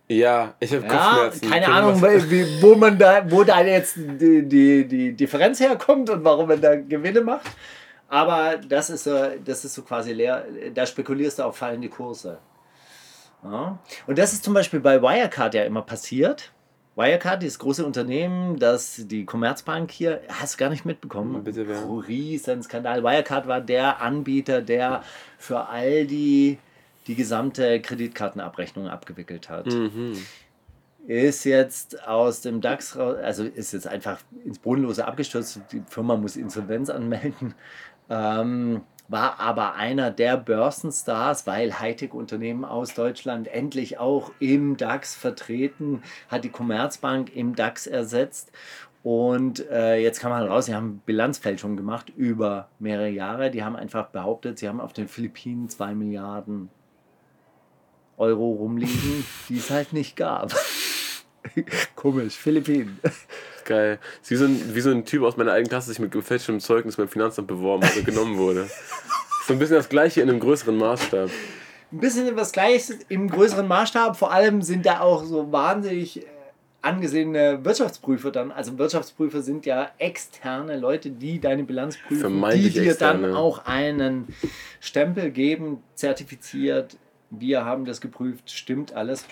S3: ja, ich habe
S4: Ja,
S3: Kopfschmerzen.
S4: keine Ahnung, wie, wo man da, wo da jetzt die, die, die Differenz herkommt und warum man da Gewinne macht. Aber das ist so, das ist so quasi leer. Da spekulierst du auf fallende Kurse. Ja. Und das ist zum Beispiel bei Wirecard ja immer passiert. Wirecard, dieses große Unternehmen, das die Commerzbank hier, hast du gar nicht mitbekommen.
S3: Bitte, wer?
S4: Oh, riesen Skandal. Wirecard war der Anbieter, der für all die die gesamte Kreditkartenabrechnung abgewickelt hat
S3: Mhm.
S4: ist jetzt aus dem DAX raus, also ist jetzt einfach ins Bodenlose abgestürzt. Die Firma muss Insolvenz anmelden. Ähm, war aber einer der Börsenstars, weil Hightech-Unternehmen aus Deutschland endlich auch im DAX vertreten, hat die Commerzbank im DAX ersetzt. Und äh, jetzt kann man raus, sie haben Bilanzfälschung gemacht über mehrere Jahre. Die haben einfach behauptet, sie haben auf den Philippinen 2 Milliarden Euro rumliegen, die es halt nicht gab. Komisch, Philippinen.
S3: Geil. So, ein, wie so ein Typ aus meiner eigenen Klasse, der sich mit gefälschtem Zeugnis beim Finanzamt beworben hat und genommen wurde. So ein bisschen das gleiche in einem größeren Maßstab.
S4: Ein bisschen was Gleiches im größeren Maßstab. Vor allem sind da auch so wahnsinnig äh, angesehene Wirtschaftsprüfer dann. Also Wirtschaftsprüfer sind ja externe Leute, die deine Bilanz prüfen, die dir dann
S3: externe.
S4: auch einen Stempel geben, zertifiziert. Wir haben das geprüft, stimmt alles.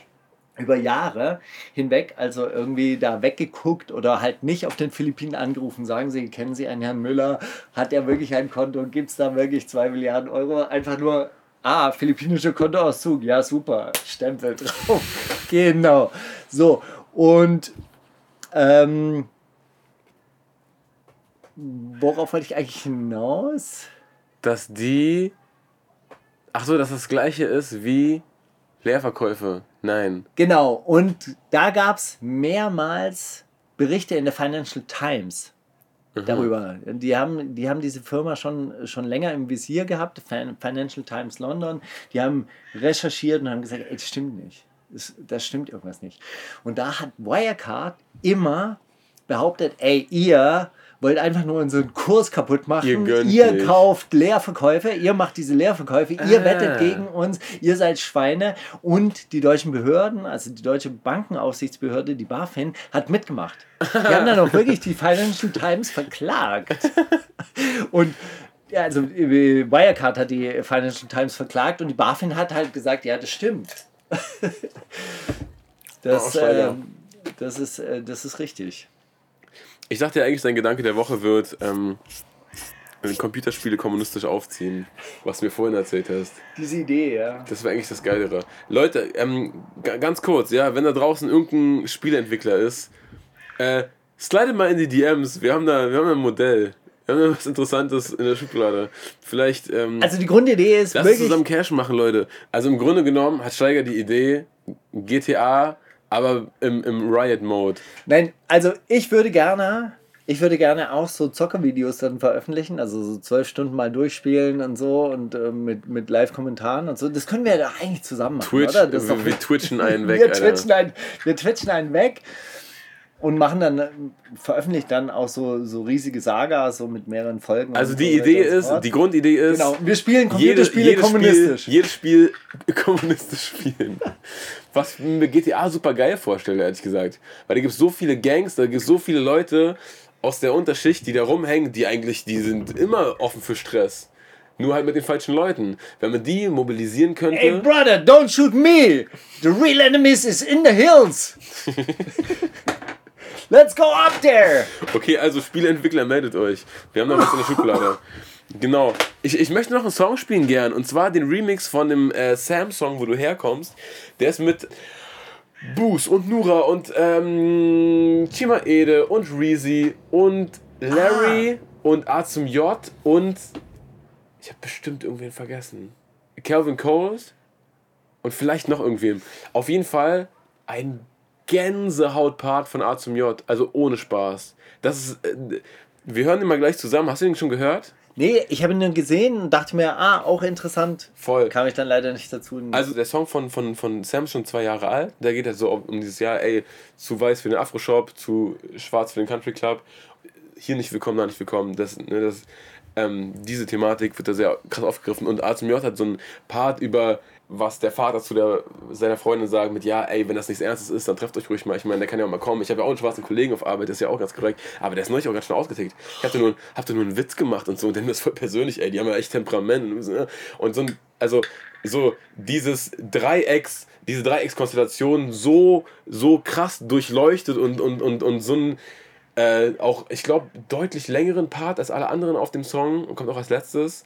S4: Über Jahre hinweg, also irgendwie da weggeguckt oder halt nicht auf den Philippinen angerufen. Sagen Sie, kennen Sie einen Herrn Müller? Hat er wirklich ein Konto? Gibt es da wirklich 2 Milliarden Euro? Einfach nur, ah, philippinischer Kontoauszug. Ja, super. Stempel drauf. genau. So, und ähm, worauf wollte ich eigentlich hinaus?
S3: Dass die. Ach so, dass das gleiche ist wie Leerverkäufe. Nein.
S4: Genau, und da gab es mehrmals Berichte in der Financial Times darüber. Die haben, die haben diese Firma schon, schon länger im Visier gehabt, Fin- Financial Times London. Die haben recherchiert und haben gesagt, ey, das stimmt nicht. Das, das stimmt irgendwas nicht. Und da hat Wirecard immer behauptet, ey, ihr wollt einfach nur unseren Kurs kaputt machen.
S3: Ihr
S4: ihr kauft Leerverkäufe, ihr macht diese Leerverkäufe, ihr
S3: Ah.
S4: wettet gegen uns, ihr seid Schweine und die deutschen Behörden, also die deutsche Bankenaufsichtsbehörde, die BaFin, hat mitgemacht. Die haben dann auch wirklich die Financial Times verklagt. Und ja, also äh, Wirecard hat die Financial Times verklagt und die BaFin hat halt gesagt, ja, das stimmt. Das, ähm, das, ist, äh, das ist richtig.
S3: Ich dachte ja eigentlich, dein Gedanke der Woche wird, ähm, Computerspiele kommunistisch aufziehen, was du mir vorhin erzählt hast.
S4: Diese Idee, ja.
S3: Das wäre eigentlich das Geilere. Leute, ähm, ga- ganz kurz, ja, wenn da draußen irgendein Spieleentwickler ist, äh, slide mal in die DMs. Wir haben da, wir haben da ein Modell. Wir haben da was Interessantes in der Schublade. Vielleicht, ähm,
S4: Also die Grundidee ist
S3: lass uns
S4: wirklich.
S3: zusammen Cash machen, Leute. Also im Grunde genommen hat Steiger die Idee, GTA, aber im, im Riot-Mode.
S4: Nein, also ich würde gerne, ich würde gerne auch so Zockervideos dann veröffentlichen, also so zwölf Stunden mal durchspielen und so und äh, mit, mit Live-Kommentaren und so. Das können wir ja eigentlich zusammen machen,
S3: Twitch,
S4: oder? Das
S3: wir, wir twitchen einen weg,
S4: wir, twitchen einen, wir twitchen einen weg und machen dann, veröffentlichen dann auch so, so riesige Sagas, so mit mehreren Folgen.
S3: Also die
S4: so
S3: Idee ist, die Grundidee ist,
S4: Genau, wir spielen
S3: jede,
S4: Computerspiele
S3: jedes
S4: kommunistisch.
S3: Spiel, jedes Spiel kommunistisch spielen. Was mir GTA super geil vorstelle, ehrlich gesagt. Weil da gibt es so viele Gangs, da gibt es so viele Leute aus der Unterschicht, die da rumhängen, die eigentlich, die sind immer offen für Stress. Nur halt mit den falschen Leuten. Wenn man die mobilisieren könnte.
S4: Hey brother, don't shoot me! The real enemy is in the hills! Let's go up there!
S3: Okay, also Spieleentwickler, meldet euch. Wir haben da was in der Schublade. Genau. Ich, ich möchte noch einen Song spielen gern. Und zwar den Remix von dem äh, Sam-Song, wo du herkommst. Der ist mit Boos und Nura und ähm, Chima Ede und Reezy und Larry und A zum J und ich habe bestimmt irgendwen vergessen. Calvin Coles und vielleicht noch irgendwem. Auf jeden Fall ein Gänsehaut-Part von A zum J, also ohne Spaß. Das ist, äh, wir hören den mal gleich zusammen. Hast du den schon gehört?
S4: Nee, ich habe ihn nur gesehen und dachte mir, ah, auch interessant.
S3: Voll.
S4: Kam ich dann leider nicht dazu.
S3: Also der Song von, von, von Sam ist schon zwei Jahre alt. Da geht es so um, um dieses Jahr, ey, zu weiß für den Afro-Shop, zu schwarz für den Country Club. Hier nicht willkommen, da nicht willkommen. Das, ne, das, ähm, diese Thematik wird da sehr krass aufgegriffen. Und A zum J hat so einen Part über, was der Vater zu der, seiner Freundin sagt mit, ja, ey, wenn das nichts Ernstes ist, dann trefft euch ruhig mal. Ich meine, der kann ja auch mal kommen. Ich habe ja auch einen schwarzen Kollegen auf Arbeit, das ist ja auch ganz korrekt. Aber der ist neulich auch ganz schön ausgetickt. Ich habe da nur, hab da nur einen Witz gemacht und so. Und der ist voll persönlich, ey, die haben ja echt Temperament. Und, so, ne? und so ein, also so dieses Dreiecks, diese Dreieckskonstellation so, so krass durchleuchtet und, und, und, und so ein äh, auch, ich glaube, deutlich längeren Part als alle anderen auf dem Song und kommt auch als letztes.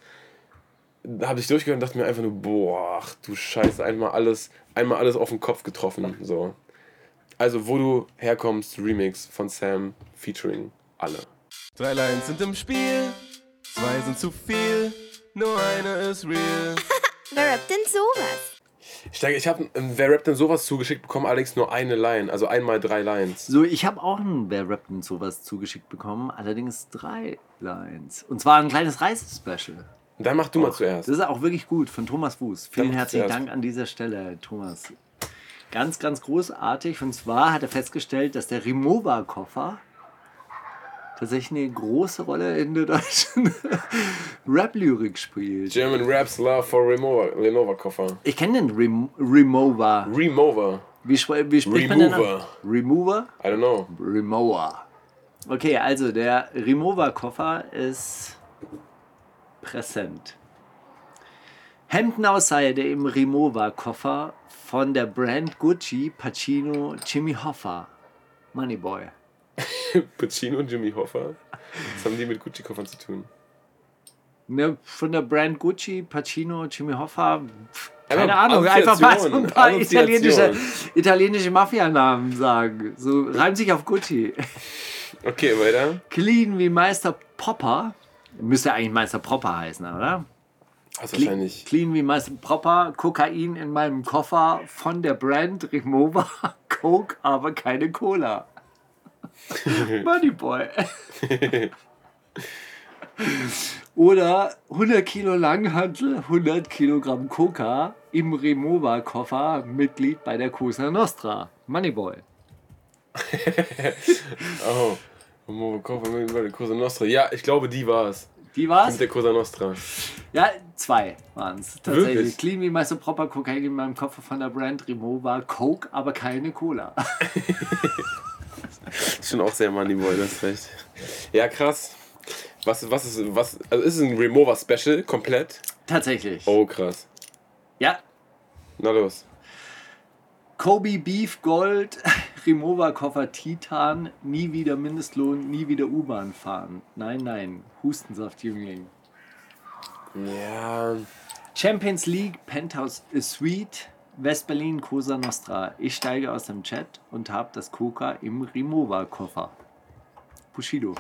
S3: Da habe ich durchgehört und dachte mir einfach nur, boah, ach du Scheiße, einmal alles, einmal alles auf den Kopf getroffen. So. Also, wo du herkommst, Remix von Sam featuring alle.
S6: Drei Lines sind im Spiel, zwei sind zu viel, nur eine ist real.
S5: Wer rappt denn sowas?
S3: Steiger, ich habe, wer rappt denn sowas zugeschickt bekommen, allerdings nur eine Line, also einmal drei Lines.
S4: So, ich habe auch ein Wer rappt denn sowas zugeschickt bekommen, allerdings drei Lines. Und zwar ein kleines Reisespecial.
S3: Dann mach du mal zuerst.
S4: Das ist auch wirklich gut von Thomas Fuß. Vielen herzlichen. Dank an dieser Stelle, Thomas. Ganz, ganz großartig. Und zwar hat er festgestellt, dass der Rimowa-Koffer tatsächlich eine große Rolle in der deutschen Rap-Lyrik spielt.
S3: German Raps Love for Remover, Remover Koffer.
S4: Ich kenne den Rem Remover.
S3: Remover.
S4: Wie, wie spricht man den
S3: Remover.
S4: an? Remover?
S3: I don't know.
S4: Remover. Okay, also der Remover-Koffer ist präsent. Hemdenausseide im Remover-Koffer von der Brand Gucci Pacino Jimmy Hoffa. Moneyboy.
S3: Pacino und Jimmy Hoffa. Was haben die mit Gucci-Koffern zu tun?
S4: Ne, von der Brand Gucci Pacino Jimmy Hoffa. Keine Ahnung, einfach mal so ein paar italienische, italienische Mafia-Namen sagen. So reimt sich auf Gucci.
S3: Okay, weiter.
S4: Clean wie Meister Popper. Müsste eigentlich Meister Popper heißen, oder?
S3: Das
S4: Clean,
S3: wahrscheinlich.
S4: clean wie Meister Popper, Kokain in meinem Koffer von der Brand Remover, Coke, aber keine Cola. Moneyboy. Oder 100 Kilo Langhantel, 100 Kilogramm Coca im Remover-Koffer, Mitglied bei der Cosa Nostra. Moneyboy.
S3: Oh. Cosa Nostra. Ja, ich glaube, die war es.
S4: Die war's?
S3: Mit der Cosa Nostra.
S4: Ja, zwei waren es. Tatsächlich.
S3: Wirklich?
S4: Clean wie Meister Proper Kokain in meinem Koffer von der Brand Remover Coke, aber keine Cola.
S3: Ist schon auch sehr Moneyboy, das ist recht. Ja, krass. Was, was ist, was, also ist es ein Remover Special komplett?
S4: Tatsächlich.
S3: Oh, krass.
S4: Ja.
S3: Na los.
S4: Kobe Beef Gold, Remover Koffer Titan, nie wieder Mindestlohn, nie wieder U-Bahn fahren. Nein, nein. Hustensaft Jüngling.
S3: Ja,
S4: Champions League Penthouse Suite, West-Berlin Cosa Nostra. Ich steige aus dem Chat und habe das Coca im Remover Koffer. Bushido.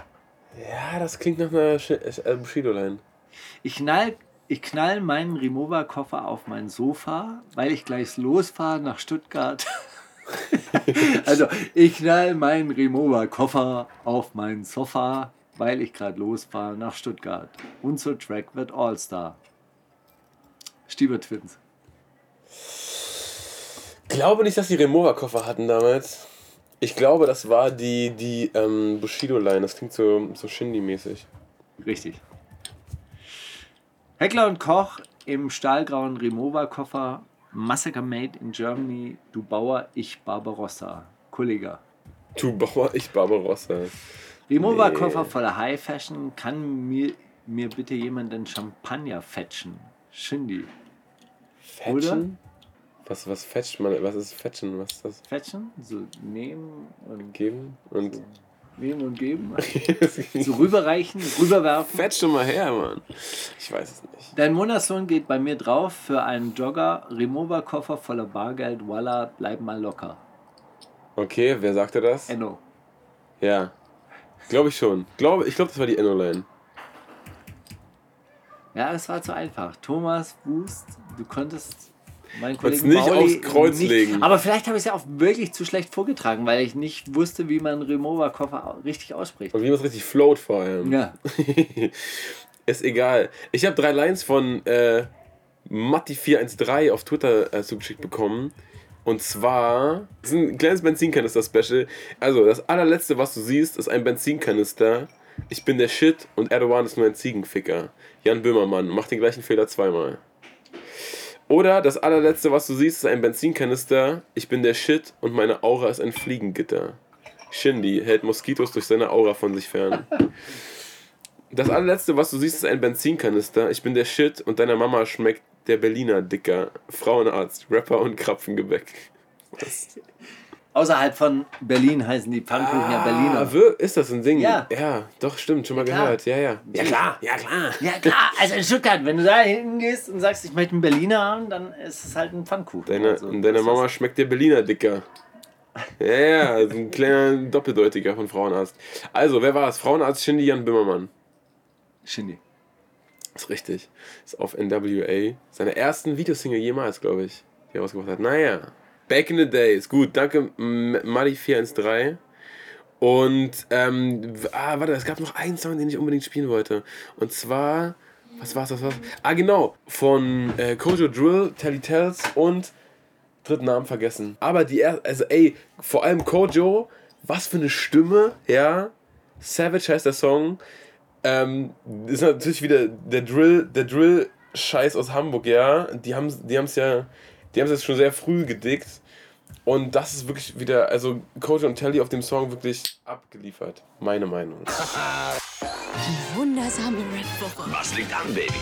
S3: ja, das klingt nach einer Sch- äh, Bushido-Line.
S4: Ich knall, ich knall meinen Remover-Koffer auf mein Sofa, weil ich gleich losfahre nach Stuttgart. also, ich knall meinen Remover-Koffer auf mein Sofa, weil ich gerade losfahre nach Stuttgart. Unser Track wird All-Star. Stieber Twins.
S3: glaube nicht, dass die Remover-Koffer hatten damals. Ich glaube, das war die, die ähm, Bushido-Line. Das klingt so, so Shindy-mäßig.
S4: Richtig. Heckler und Koch im stahlgrauen Remover-Koffer. Massacre Made in Germany. Du Bauer, ich Barbarossa. Kollege.
S3: Du Bauer, ich Barbarossa.
S4: Remover-Koffer voller High Fashion. Kann mir, mir bitte jemand den Champagner fetchen? Shindy.
S3: Fetchen? Was, was fetcht man? Was ist Fetchen? Was ist das?
S4: Fetchen? So nehmen und
S3: Geben? Und.
S4: Nehmen und geben. So rüberreichen, rüberwerfen.
S3: Fetch schon mal her, Mann. Ich weiß es nicht.
S4: Dein Monatslohn geht bei mir drauf für einen Jogger. Remover-Koffer voller Bargeld. Voila, bleib mal locker.
S3: Okay, wer sagte das?
S4: Enno.
S3: Ja. Glaube ich schon. Glaube, ich glaube, das war die Enno-Line.
S4: Ja, es war zu einfach. Thomas Wust, du konntest meinen Kollegen
S3: nicht
S4: Pauli
S3: aufs Kreuz legen.
S4: Aber vielleicht habe ich es ja auch wirklich zu schlecht vorgetragen, weil ich nicht wusste, wie man Remover-Koffer richtig ausspricht.
S3: Und wie man es richtig float vor allem.
S4: Ja.
S3: Ist egal. Ich habe drei Lines von äh, Matti413 auf Twitter äh, zugeschickt bekommen. Und zwar, das ist ein kleines Benzinkanister-Special. Also, das allerletzte, was du siehst, ist ein Benzinkanister. Ich bin der Shit und Erdogan ist nur ein Ziegenficker. Jan Böhmermann, mach den gleichen Fehler zweimal. Oder das allerletzte, was du siehst, ist ein Benzinkanister. Ich bin der Shit und meine Aura ist ein Fliegengitter. Shindy hält Moskitos durch seine Aura von sich fern. Das allerletzte, was du siehst, ist ein Benzinkanister. Ich bin der Shit und deiner Mama schmeckt der Berliner Dicker. Frauenarzt, Rapper und Krapfengebäck. Was?
S4: Außerhalb von Berlin heißen die Pfannkuchen ja Berliner.
S3: Ah, ist das ein Ding?
S4: Ja.
S3: Ja, doch, stimmt, schon mal
S4: klar.
S3: gehört. Ja, ja. Ja, klar, ja, klar.
S4: Ja klar, also in Stuttgart, wenn du da hingehst und sagst, ich möchte einen Berliner haben, dann ist es halt ein Pfannkuchen.
S3: Deine,
S4: Also,
S3: und deine Mama schmeckt der Berliner Dicker. Ja, ja, so ein kleiner Doppeldeutiger von Frauenarzt. Also, wer war es? Frauenarzt Shindy Jan Böhmermann.
S4: Shindy.
S3: Ist richtig. Ist auf NWA. Seine ersten Videosingle jemals, glaube ich, die er rausgebracht hat. Naja. Back in the Days. Gut, danke, Muddy413. Und, ähm, ah, warte, es gab noch einen Song, den ich unbedingt spielen wollte. Und zwar, was war's, was war's? Ah, genau, von äh, Kojo Drill, Telly Tells und dritten Namen vergessen. Aber die, er also ey, vor allem Kojo, was für eine Stimme, ja. Savage heißt der Song. Ähm, ist natürlich wieder der Drill, der Drill-Scheiß aus Hamburg, ja. Die haben die es ja, die haben es jetzt schon sehr früh gedickt. Und das ist wirklich wieder, also Coach und Telly auf dem Song wirklich abgeliefert. Meine Meinung.
S1: Die wundersame Rap-Woche.
S2: Was liegt an, Baby?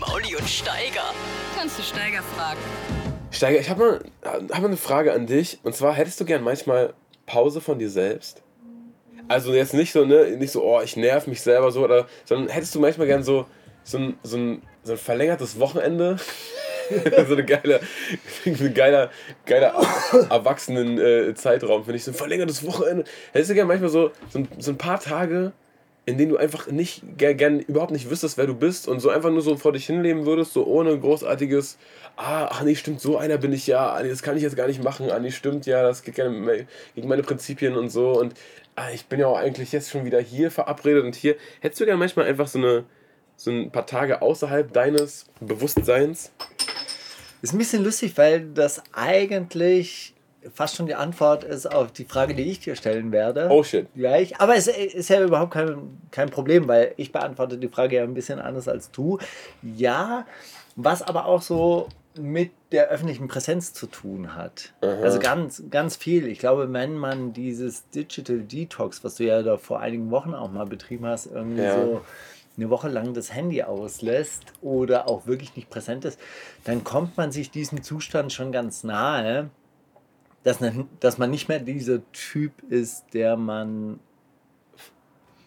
S1: Mauli und Steiger. Kannst du Steiger fragen?
S3: Steiger, ich habe mal, hab mal eine Frage an dich. Und zwar, hättest du gern manchmal Pause von dir selbst? Also jetzt nicht so, ne, nicht so, oh, ich nerv mich selber so, oder, sondern hättest du manchmal gern so, so ein, so ein, so ein verlängertes Wochenende? so eine geile, ein geiler, geiler erwachsenen äh, Zeitraum, finde ich. So ein verlängertes Wochenende. Hättest du gern manchmal so, so, ein, so ein paar Tage, in denen du einfach nicht gern, gern überhaupt nicht wüsstest, wer du bist und so einfach nur so vor dich hinleben würdest, so ohne großartiges, ah, ach nee, stimmt, so einer bin ich ja, ah, nee, das kann ich jetzt gar nicht machen, ah nee, stimmt, ja, das geht gerne gegen meine Prinzipien und so und ah, ich bin ja auch eigentlich jetzt schon wieder hier verabredet und hier. Hättest du gerne manchmal einfach so eine so ein paar Tage außerhalb deines Bewusstseins?
S4: Ist ein bisschen lustig, weil das eigentlich fast schon die Antwort ist auf die Frage, die ich dir stellen werde.
S3: Oh shit.
S4: Gleich. Aber es ist ja überhaupt kein, kein Problem, weil ich beantworte die Frage ja ein bisschen anders als du. Ja, was aber auch so mit der öffentlichen Präsenz zu tun hat. Also ganz, ganz viel. Ich glaube, wenn man dieses Digital Detox, was du ja da vor einigen Wochen auch mal betrieben hast, irgendwie
S3: Ja.
S4: so eine Woche lang das Handy auslässt oder auch wirklich nicht präsent ist, dann kommt man sich diesem Zustand schon ganz nahe, dass, man- dass man nicht mehr dieser Typ ist, der man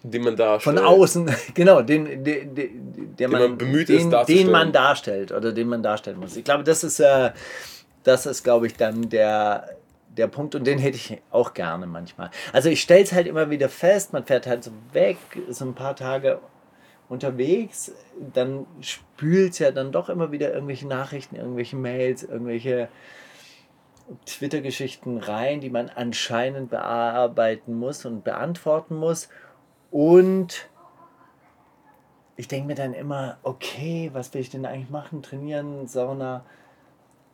S3: Den man da
S4: von außen, genau, den, den, den, der man,
S3: man bemüht
S4: den,
S3: ist,
S4: den man darstellt oder den man darstellen muss. Ich glaube, das ist, äh, das ist, glaube ich, dann der, der Punkt und den hätte ich auch gerne manchmal. Also ich stelle es halt immer wieder fest, man fährt halt so weg, ist ein paar Tage unterwegs, dann spült ja dann doch immer wieder irgendwelche Nachrichten, irgendwelche Mails, irgendwelche Twitter-Geschichten rein, die man anscheinend bearbeiten muss und beantworten muss. Und ich denke mir dann immer, okay, was will ich denn eigentlich machen? Trainieren, Sauna,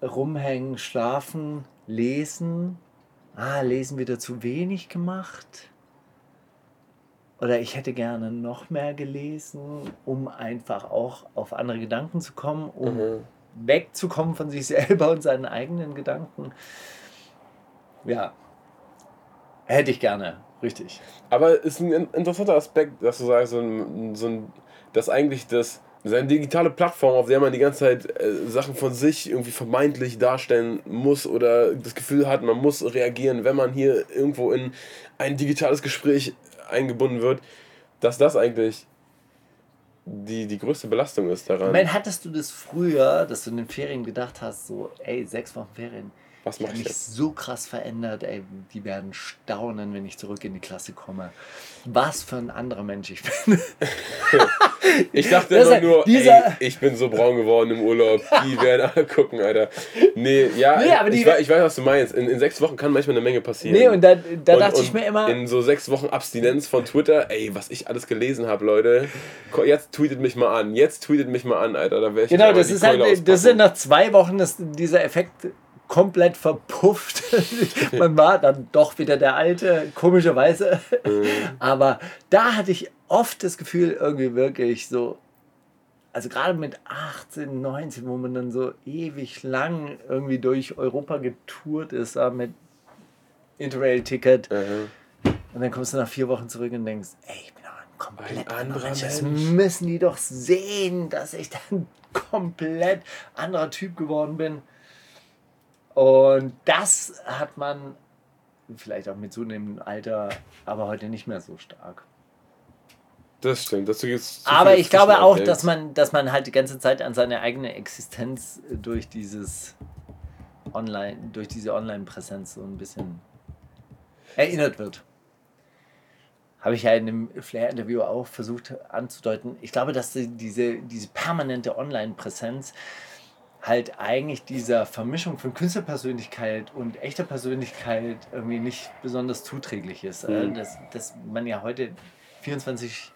S4: rumhängen, schlafen, lesen. Ah, lesen wieder zu wenig gemacht. Oder ich hätte gerne noch mehr gelesen, um einfach auch auf andere Gedanken zu kommen, um wegzukommen von sich selber und seinen eigenen Gedanken. Ja, hätte ich gerne, richtig.
S3: Aber ist ein in- interessanter Aspekt, dass du sagst, so ein, so ein, dass eigentlich das, seine digitale Plattform, auf der man die ganze Zeit äh, Sachen von sich irgendwie vermeintlich darstellen muss oder das Gefühl hat, man muss reagieren, wenn man hier irgendwo in ein digitales Gespräch eingebunden wird, dass das eigentlich die, die größte Belastung ist daran.
S4: Ich meine, hattest du das früher, dass du in den Ferien gedacht hast, so, ey, sechs Wochen Ferien,
S3: Was
S4: die
S3: mach
S4: haben
S3: ich
S4: mich
S3: jetzt?
S4: so krass verändert, ey, die werden staunen, wenn ich zurück in die Klasse komme. Was für ein anderer Mensch ich bin.
S3: Ich dachte immer nur, ey, ich bin so braun geworden im Urlaub. Die werden alle gucken, Alter. Nee, ja,
S4: Nee, aber
S3: ich,
S4: die-
S3: weiß, ich weiß, was du meinst. In, in sechs Wochen kann manchmal eine Menge passieren.
S4: nee, und da, da
S3: Und-
S4: dachte
S3: und
S4: ich mir immer,
S3: In so sechs Wochen Abstinenz von Twitter, ey, was ich alles gelesen habe, Leute. Jetzt tweetet mich mal an. Jetzt tweetet mich mal an, Alter. Da ich
S4: genau, das ist halt, das sind nach zwei Wochen ist dieser Effekt komplett verpufft. Man war dann doch wieder der Alte, komischerweise.
S3: Mhm.
S4: Aber da hatte ich oft das Gefühl, irgendwie wirklich so, also gerade mit 18, 19, wo man dann so ewig lang irgendwie durch Europa getourt ist, da mit Interrail-Ticket.
S3: Mhm.
S4: Und dann kommst du nach vier Wochen zurück und denkst, ey, ich bin doch ein komplett
S3: Ein
S4: anderer Mensch. Das müssen die doch sehen, dass ich dann komplett anderer Typ geworden bin. Und das hat man vielleicht auch mit zunehmendem Alter, aber heute nicht mehr so stark.
S3: Das stimmt. Dazu gibt's
S4: Aber ich glaube auch, dass man, dass man halt die ganze Zeit an seine eigene Existenz durch dieses Online, durch diese Online-Präsenz so ein bisschen erinnert wird. Habe ich ja in dem Flair-Interview auch versucht anzudeuten. Ich glaube, dass die- diese, diese permanente Online-Präsenz halt eigentlich dieser Vermischung von Künstlerpersönlichkeit und echter Persönlichkeit irgendwie nicht besonders zuträglich ist. Äh, Dass, dass man ja heute 24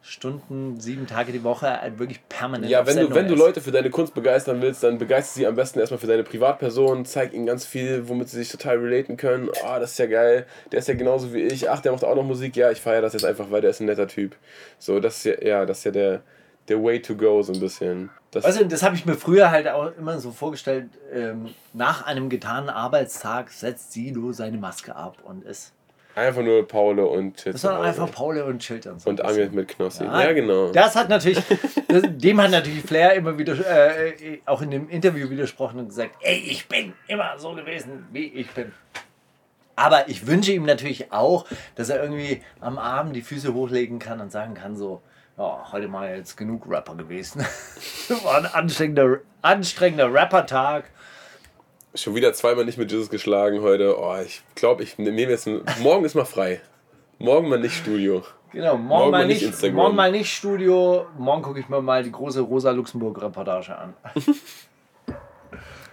S4: Stunden, sieben Tage die Woche halt wirklich permanent
S3: Ja, wenn du, wenn du. Leute für deine Kunst begeistern willst, dann begeister sie am besten erstmal für deine Privatperson, zeig ihnen ganz viel, womit sie sich total relaten können. Ah, das ist ja geil, der ist ja genauso wie ich. Ach, der macht auch noch Musik. Ja, ich feiere das jetzt einfach, weil der ist ein netter Typ. So, das ist ja, ja, das ist ja der, der Way to go, so ein bisschen. Das,
S4: Also das habe ich mir früher halt auch immer so vorgestellt, ähm, nach einem getanen Arbeitstag setzt Sido seine Maske ab und ist.
S3: einfach nur Paule und Chill
S4: Das war einfach Paul und und so.
S3: Und Amir mit Knossi.
S4: Ja,
S3: Ja, genau.
S4: Das hat natürlich, das, dem hat natürlich Flair immer wieder, äh, auch in dem Interview widersprochen und gesagt, ey, ich bin immer so gewesen, wie ich bin. Aber ich wünsche ihm natürlich auch, dass er irgendwie am Abend die Füße hochlegen kann und sagen kann so, ja, heute mal jetzt genug Rapper gewesen. War ein anstrengender, anstrengender Rapper-Tag.
S3: Schon wieder zweimal nicht mit Jesus geschlagen heute. Oh, ich glaube, ich nehme jetzt. Morgen ist mal frei. Morgen mal nicht Studio.
S4: Genau, morgen,
S3: Morgen
S4: mal
S3: nicht, Instagram.
S4: morgen mal nicht Studio, morgen gucke ich mir mal die große Rosa Luxemburg-Reportage an.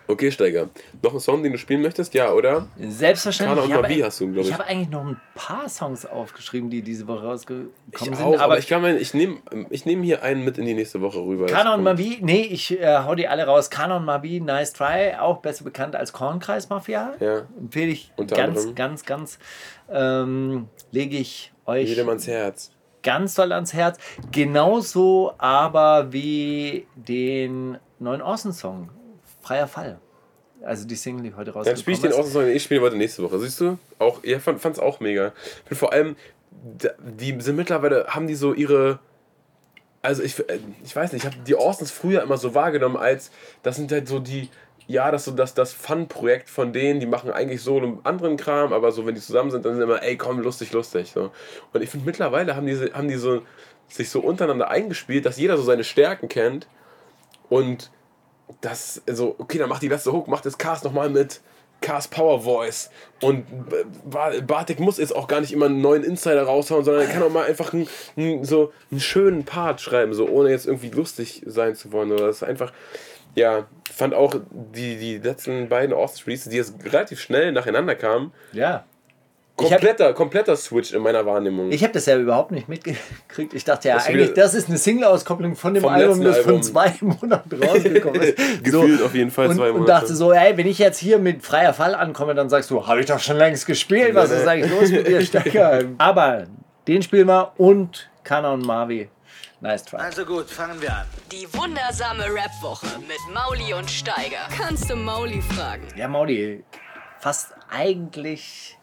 S3: Okay, Steiger. Noch ein Song, den du spielen möchtest? Ja, oder?
S4: Selbstverständlich.
S3: Kana und
S4: ich habe-
S3: Mabi hast du, glaub ich.
S4: Ich habe eigentlich noch ein paar Songs aufgeschrieben, die diese Woche rausgekommen
S3: Ich
S4: sind.
S3: auch, aber,
S4: aber
S3: ich, kann ich nehme ich nehm hier einen mit in die nächste Woche rüber.
S4: Kana und. Mabi, nee, ich äh, hau die alle raus. Kana und Mabi, Nice Try, auch besser bekannt als Kornkreis Mafia.
S3: Ja.
S4: Empfehle ich
S3: Unter
S4: ganz,
S3: anderem.
S4: ganz, ganz, ähm, lege ich euch
S3: Jedem ans Herz.
S4: ganz doll ans Herz. Genauso aber wie den neuen Orson-Song, Freier Fall. Also die Single, die heute
S3: Dann spiele ich
S4: rausgekommen
S3: den auch so, ich spiele heute nächste Woche. Siehst du? Auch, ihr fand, fand's auch mega. Ich bin vor allem, die sind mittlerweile, haben die so ihre. Also ich, äh, ich weiß nicht, ich habe die Austins früher immer so wahrgenommen als, das sind halt so die, ja, das ist so das, das Fun-Projekt von denen, die machen eigentlich Solo und anderen Kram, aber so, wenn die zusammen sind, dann sind immer, ey, komm, lustig, lustig. So. Und ich finde, mittlerweile haben die, haben die so, sich so untereinander eingespielt, dass jeder so seine Stärken kennt und das, also, okay, dann macht die letzte Hook, macht das Cast nochmal mit Cast Power Voice. Und Ba- Bartik muss jetzt auch gar nicht immer einen neuen Insider raushauen, sondern er kann auch mal einfach einen, einen, so einen schönen Part schreiben, so ohne jetzt irgendwie lustig sein zu wollen. Oder das ist einfach, ja, fand auch die, die letzten beiden Releases, die jetzt relativ schnell nacheinander kamen,
S4: Ja. Ich hab-
S3: kompletter, kompletter Switch in meiner Wahrnehmung.
S4: Ich habe das ja überhaupt nicht mitgekriegt. Ich dachte ja
S3: du
S4: eigentlich, das ist eine Single-Auskopplung von dem Album, das von zwei Monaten rausgekommen ist.
S3: Gefühlt auf jeden Fall
S4: und,
S3: zwei
S4: Und
S3: Monate.
S4: dachte so, ey, wenn ich jetzt hier mit freier Fall ankomme, dann sagst du, habe ich doch schon längst gespielt. Was ist eigentlich los mit dir, Stecker? Aber den spielen wir und Kana und Marvi. Nice try.
S7: Also gut, fangen wir an.
S1: Die wundersame Rap-Woche mit Mauli und Steiger. Kannst du Mauli fragen?
S4: Ja, Maudi, fast eigentlich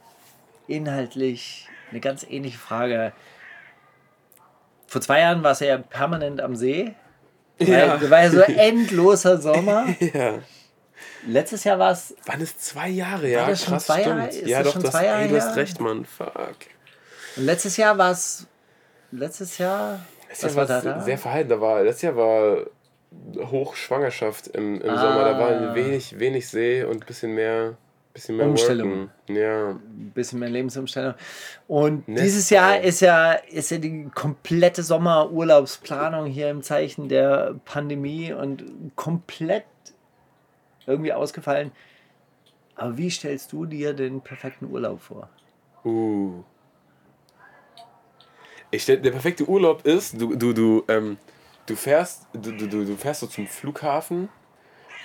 S4: inhaltlich eine ganz ähnliche Frage. Vor zwei Jahren war es ja permanent am See.
S3: Ja.
S4: Weil, war ja so endloser Sommer.
S3: ja.
S4: Letztes Jahr war es.
S3: Waren es zwei Jahre, ja?
S4: das schon
S3: krass,
S4: zwei
S3: stimmt.
S4: Jahre? Ist
S3: ja,
S4: das
S3: doch,
S4: schon
S3: das,
S4: zwei Jahre
S3: ey, du hast recht, Mann. Fuck.
S4: Und letztes Jahr war es. Letztes Jahr.
S3: Das
S4: Was
S3: Jahr
S4: war
S3: war
S4: da
S3: sehr verhalten. Da war, das Jahr war Hochschwangerschaft im, im Sommer. Da war wenig, wenig See und ein bisschen mehr, bisschen mehr
S4: Umstellung.
S3: Worken. Ja.
S4: ein bisschen mehr Lebensumstellung. Und
S3: Nestbau.
S4: dieses Jahr ist ja, ist ja die komplette Sommerurlaubsplanung hier im Zeichen der Pandemie und komplett irgendwie ausgefallen. Aber wie stellst du dir den perfekten Urlaub vor?
S3: Uh. Ich stell, der perfekte Urlaub ist, du, du, du, ähm, du fährst, du, du, du fährst so zum Flughafen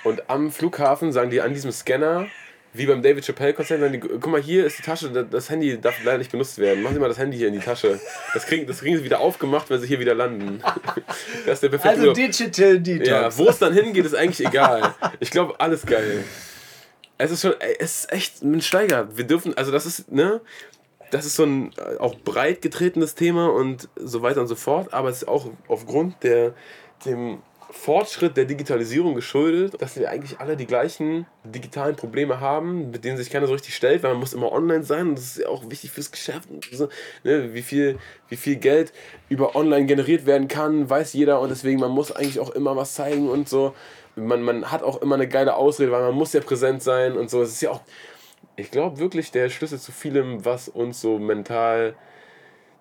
S3: und am Flughafen sagen die an diesem Scanner, wie beim David Chappelle Konzert, sagen die, guck mal, hier ist die Tasche, da- das Handy darf leider nicht benutzt werden. Machen Sie mal das Handy hier in die Tasche. Das kriegen, das kriegen Sie wieder aufgemacht, wenn Sie hier wieder landen. Das ist der perfekte
S4: Also
S3: Urlaub.
S4: Digital Detox.
S3: Ja, wo es dann hingeht, ist eigentlich egal. Ich glaube, alles geil. Es ist schon, es ist echt ein Steiger. Wir dürfen, also das ist, ne, das ist so ein äh, auch breit getretenes Thema und so weiter und so fort, aber es ist auch aufgrund der, dem Fortschritt der Digitalisierung geschuldet, dass wir eigentlich alle die gleichen digitalen Probleme haben, mit denen sich keiner so richtig stellt, weil man muss immer online sein und das ist ja auch wichtig fürs Geschäft. So, ne, wie, viel, wie viel Geld über online generiert werden kann, weiß jeder und deswegen man muss eigentlich auch immer was zeigen und so. Man, man hat auch immer eine geile Ausrede, weil man muss ja präsent sein und so. Es ist ja auch, ich glaube wirklich, der Schlüssel zu vielem, was uns so mental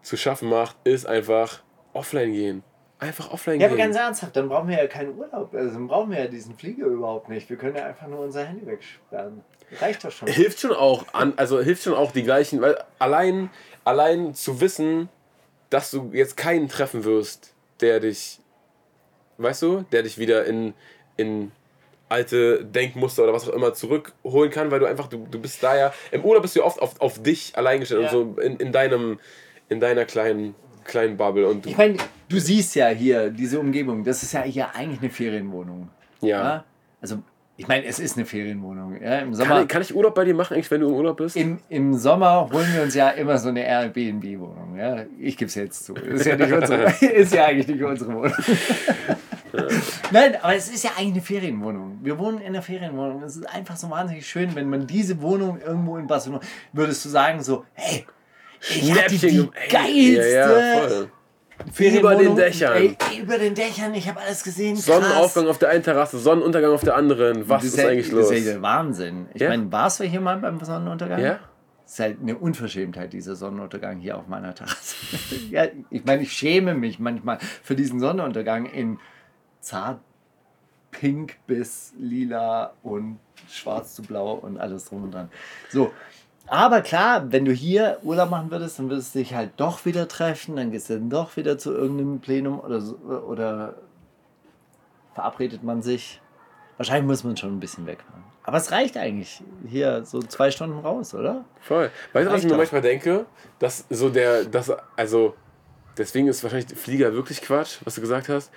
S3: zu schaffen macht, ist einfach offline gehen. Einfach offline
S4: Ja, aber
S3: gehen.
S4: ganz ernsthaft, dann brauchen wir ja keinen Urlaub. Also dann brauchen wir ja diesen Flieger überhaupt nicht. Wir können ja einfach nur unser Handy wegsperren. Reicht doch schon.
S3: hilft schon auch an, also hilft schon auch die gleichen, weil allein, allein zu wissen, dass du jetzt keinen treffen wirst, der dich, weißt du, der dich wieder in, in alte Denkmuster oder was auch immer zurückholen kann, weil du einfach, du, du bist da ja, im Urlaub bist du ja oft auf, auf dich allein gestellt
S4: Ja.
S3: und so in, in deinem, in deiner kleinen, kleinen Bubble und du,
S4: Ich meine, du siehst ja hier diese Umgebung. Das ist ja hier eigentlich eine Ferienwohnung.
S3: ja.
S4: Also, ich meine, es ist eine Ferienwohnung. Ja? Im Sommer.
S3: Kann, ich- kann ich Urlaub bei dir machen, eigentlich, wenn du im Urlaub bist?
S4: Im, Im Sommer holen wir uns ja immer so eine Airbnb-Wohnung. Ja? Ich gebe es jetzt zu. Ist ja, nicht unsere, ist ja eigentlich nicht unsere Wohnung. Nein, aber es ist ja eigentlich eine Ferienwohnung. Wir wohnen in einer Ferienwohnung. Es ist einfach so wahnsinnig schön, wenn man diese Wohnung irgendwo in Barcelona, würdest du sagen so, hey, ich hatte die
S3: Schnäppchen,
S4: geilste
S3: Ja, ja. Über den Dächern.
S4: Ey, über den Dächern, ich habe alles gesehen. Krass.
S3: Sonnenaufgang auf der einen Terrasse, Sonnenuntergang auf der anderen. Was
S4: Das
S3: ist
S4: ja-
S3: eigentlich los?
S4: Das ist ja der Wahnsinn. Ich
S3: Ja?
S4: meine, warst du hier mal beim Sonnenuntergang?
S3: Ja?
S4: Das ist halt eine Unverschämtheit, dieser Sonnenuntergang hier auf meiner Terrasse. ja, ich meine, ich schäme mich manchmal für diesen Sonnenuntergang in zart pink bis lila und schwarz zu blau und alles drum und dran. So. Aber klar, wenn du hier Urlaub machen würdest, dann würdest du dich halt doch wieder treffen, dann gehst du dann doch wieder zu irgendeinem Plenum oder, so, oder verabredet man sich. Wahrscheinlich muss man schon ein bisschen wegfahren. Aber es reicht eigentlich hier so zwei Stunden raus, oder?
S3: Voll. Weißt du, was ich mir
S4: doch.
S3: manchmal denke? Dass so der, das, also, deswegen ist wahrscheinlich Flieger wirklich Quatsch, was du gesagt hast.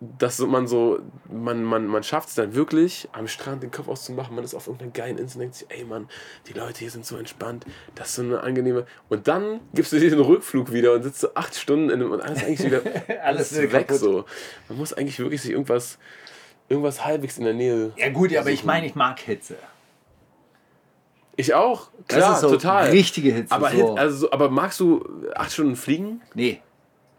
S3: Dass man so, man, man, man schafft es dann wirklich, am Strand den Kopf auszumachen, man ist auf irgendeiner geilen Insel und denkt sich, ey Mann, die Leute hier sind so entspannt, das ist so eine angenehme. Und dann gibst du dir den Rückflug wieder und sitzt so acht Stunden in einem, und alles eigentlich wieder, alles ist weg
S4: kaputt.
S3: so. Man muss eigentlich wirklich sich irgendwas, irgendwas halbwegs in der Nähe.
S4: Ja gut, aber ich meine, ich mag Hitze.
S3: Ich auch,
S4: Das
S3: klar,
S4: ist so
S3: total.
S4: richtige Hitze.
S3: Aber,
S4: so.
S3: Hit, also, so- aber magst du acht Stunden fliegen?
S4: nee,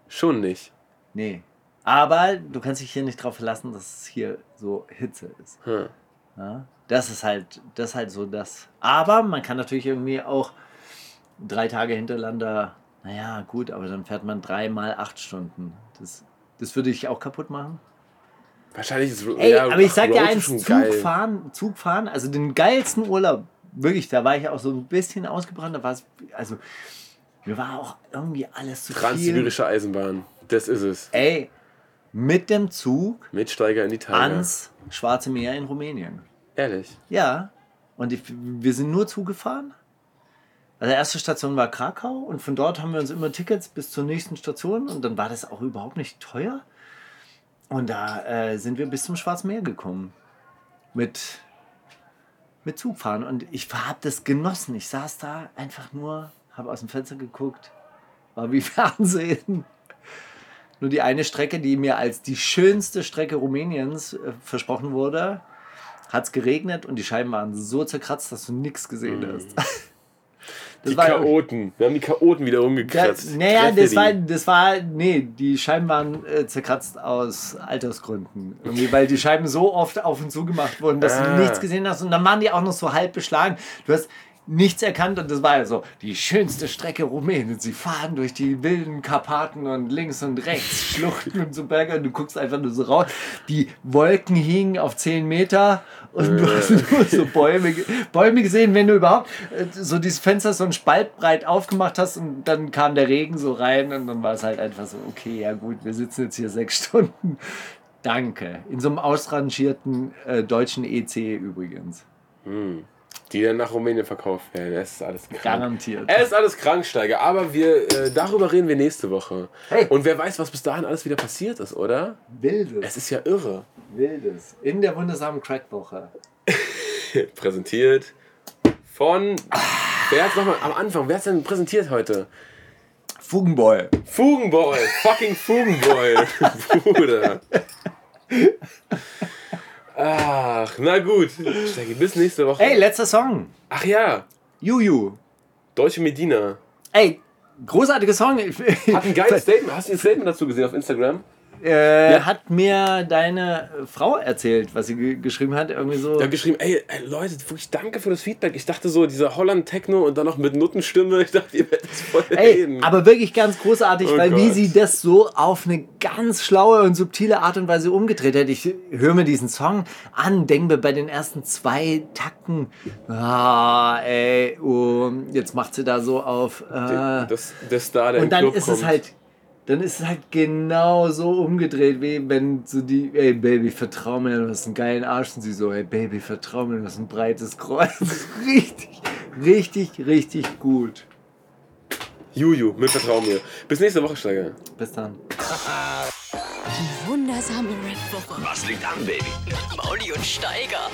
S3: Schon nicht.
S4: nee. Aber du kannst dich hier nicht drauf verlassen, dass es hier so Hitze ist.
S3: Hm.
S4: Ja? Das ist halt, das ist halt so das. Aber man kann natürlich irgendwie auch drei Tage hintereinander, naja, gut, aber dann fährt man dreimal acht Stunden. Das, das würde ich auch kaputt machen.
S3: Wahrscheinlich ist
S4: Ey,
S3: ja,
S4: aber ich sag dir eins. Zugfahren, Zugfahren, also den geilsten Urlaub, wirklich, da war ich auch so ein bisschen ausgebrannt, da war es, also mir war auch irgendwie alles zu viel.
S3: Transsibirische Eisenbahn. Das ist es.
S4: Ey, mit dem Zug
S3: Mitsteiger in die Tiger.
S4: ans Schwarze Meer in Rumänien.
S3: Ehrlich.
S4: Ja, und ich, wir sind nur zugefahren. Also erste Station war Krakau und von dort haben wir uns immer Tickets bis zur nächsten Station und dann war das auch überhaupt nicht teuer. Und da äh, sind wir bis zum Schwarzen Meer gekommen. Mit, mit Zugfahren. Und ich habe das genossen. Ich saß da einfach nur, habe aus dem Fenster geguckt, war wie Fernsehen. Nur die eine Strecke, die mir als die schönste Strecke Rumäniens äh, versprochen wurde, hat es geregnet und die Scheiben waren so zerkratzt, dass du nichts gesehen hast. Das
S3: Die Chaoten. Wir haben die Chaoten wieder umgekratzt.
S4: naja, das war, das war, nee, die Scheiben waren äh, zerkratzt aus Altersgründen. Irgendwie, weil die Scheiben so oft auf und zu gemacht wurden, dass
S3: Ah.
S4: du nichts gesehen hast. Und dann waren die auch noch so halb beschlagen. Du hast nichts erkannt und das war ja so die schönste Strecke Rumäniens. Sie fahren durch die wilden Karpaten und links und rechts Schluchten und so Berge und du guckst einfach nur so raus. Die Wolken hingen auf 10 Meter und du hast nur so Bäume, Bäume gesehen, wenn du überhaupt äh, so dieses Fenster so ein Spalt breit aufgemacht hast und dann kam der Regen so rein und dann war es halt einfach so, okay, ja gut, wir sitzen jetzt hier sechs Stunden. Danke. In so einem ausrangierten äh, deutschen EC übrigens.
S3: Die dann nach Rumänien verkauft werden. Es ist alles krank.
S4: Garantiert.
S3: Es ist alles Kranksteiger, aber wir, äh, darüber reden wir nächste Woche.
S4: Hey.
S3: Und wer weiß, was bis dahin alles wieder passiert ist, oder?
S4: Wildes.
S3: Es ist ja irre.
S4: Wildes. In der wundersamen Crackwoche.
S3: Präsentiert von. Wer hat's nochmal am Anfang? Wer hat's denn präsentiert heute?
S4: Fugenboy.
S3: Fugenboy. Fucking Fugenboy. Bruder. Ach, na gut. Stegi, bis nächste Woche.
S4: Ey, letzter Song.
S3: Ach ja,
S4: Juju.
S3: Deutsche Medina.
S4: Ey, großartiger Song.
S3: Hat ein geiles Statement. Hast du ein Statement dazu gesehen auf Instagram?
S4: Äh, Hat mir deine Frau erzählt, was sie ge geschrieben hat. Irgendwie so.
S3: Hat geschrieben, ey, ey, Leute, wirklich danke für das Feedback. Ich dachte so, dieser Holland-Techno und dann noch mit Nuttenstimme. Ich dachte, ihr werdet es voll
S4: Ey,
S3: reden.
S4: aber wirklich ganz großartig,
S3: Oh
S4: weil wie
S3: Gott.
S4: sie das so auf eine ganz schlaue und subtile Art und Weise umgedreht hat. Ich höre mir diesen Song an, denke mir bei den ersten zwei Takten, ah, ey, oh, jetzt macht sie da so auf. Äh,
S3: das, der Star, der
S4: und dann ist
S3: kommt.
S4: es halt dann ist es halt genau so umgedreht, wie wenn so die, ey Baby, vertrau mir, du hast einen geilen Arsch und sie so, ey Baby, vertrau mir, du hast ein breites Kreuz. richtig, richtig, richtig gut.
S3: Juju, mit Vertrauen mir. Bis nächste Woche, Steiger.
S4: Bis dann.
S1: Die wundersame Rap-Woche.
S2: Was liegt an, Baby?
S1: Mauli und Steiger.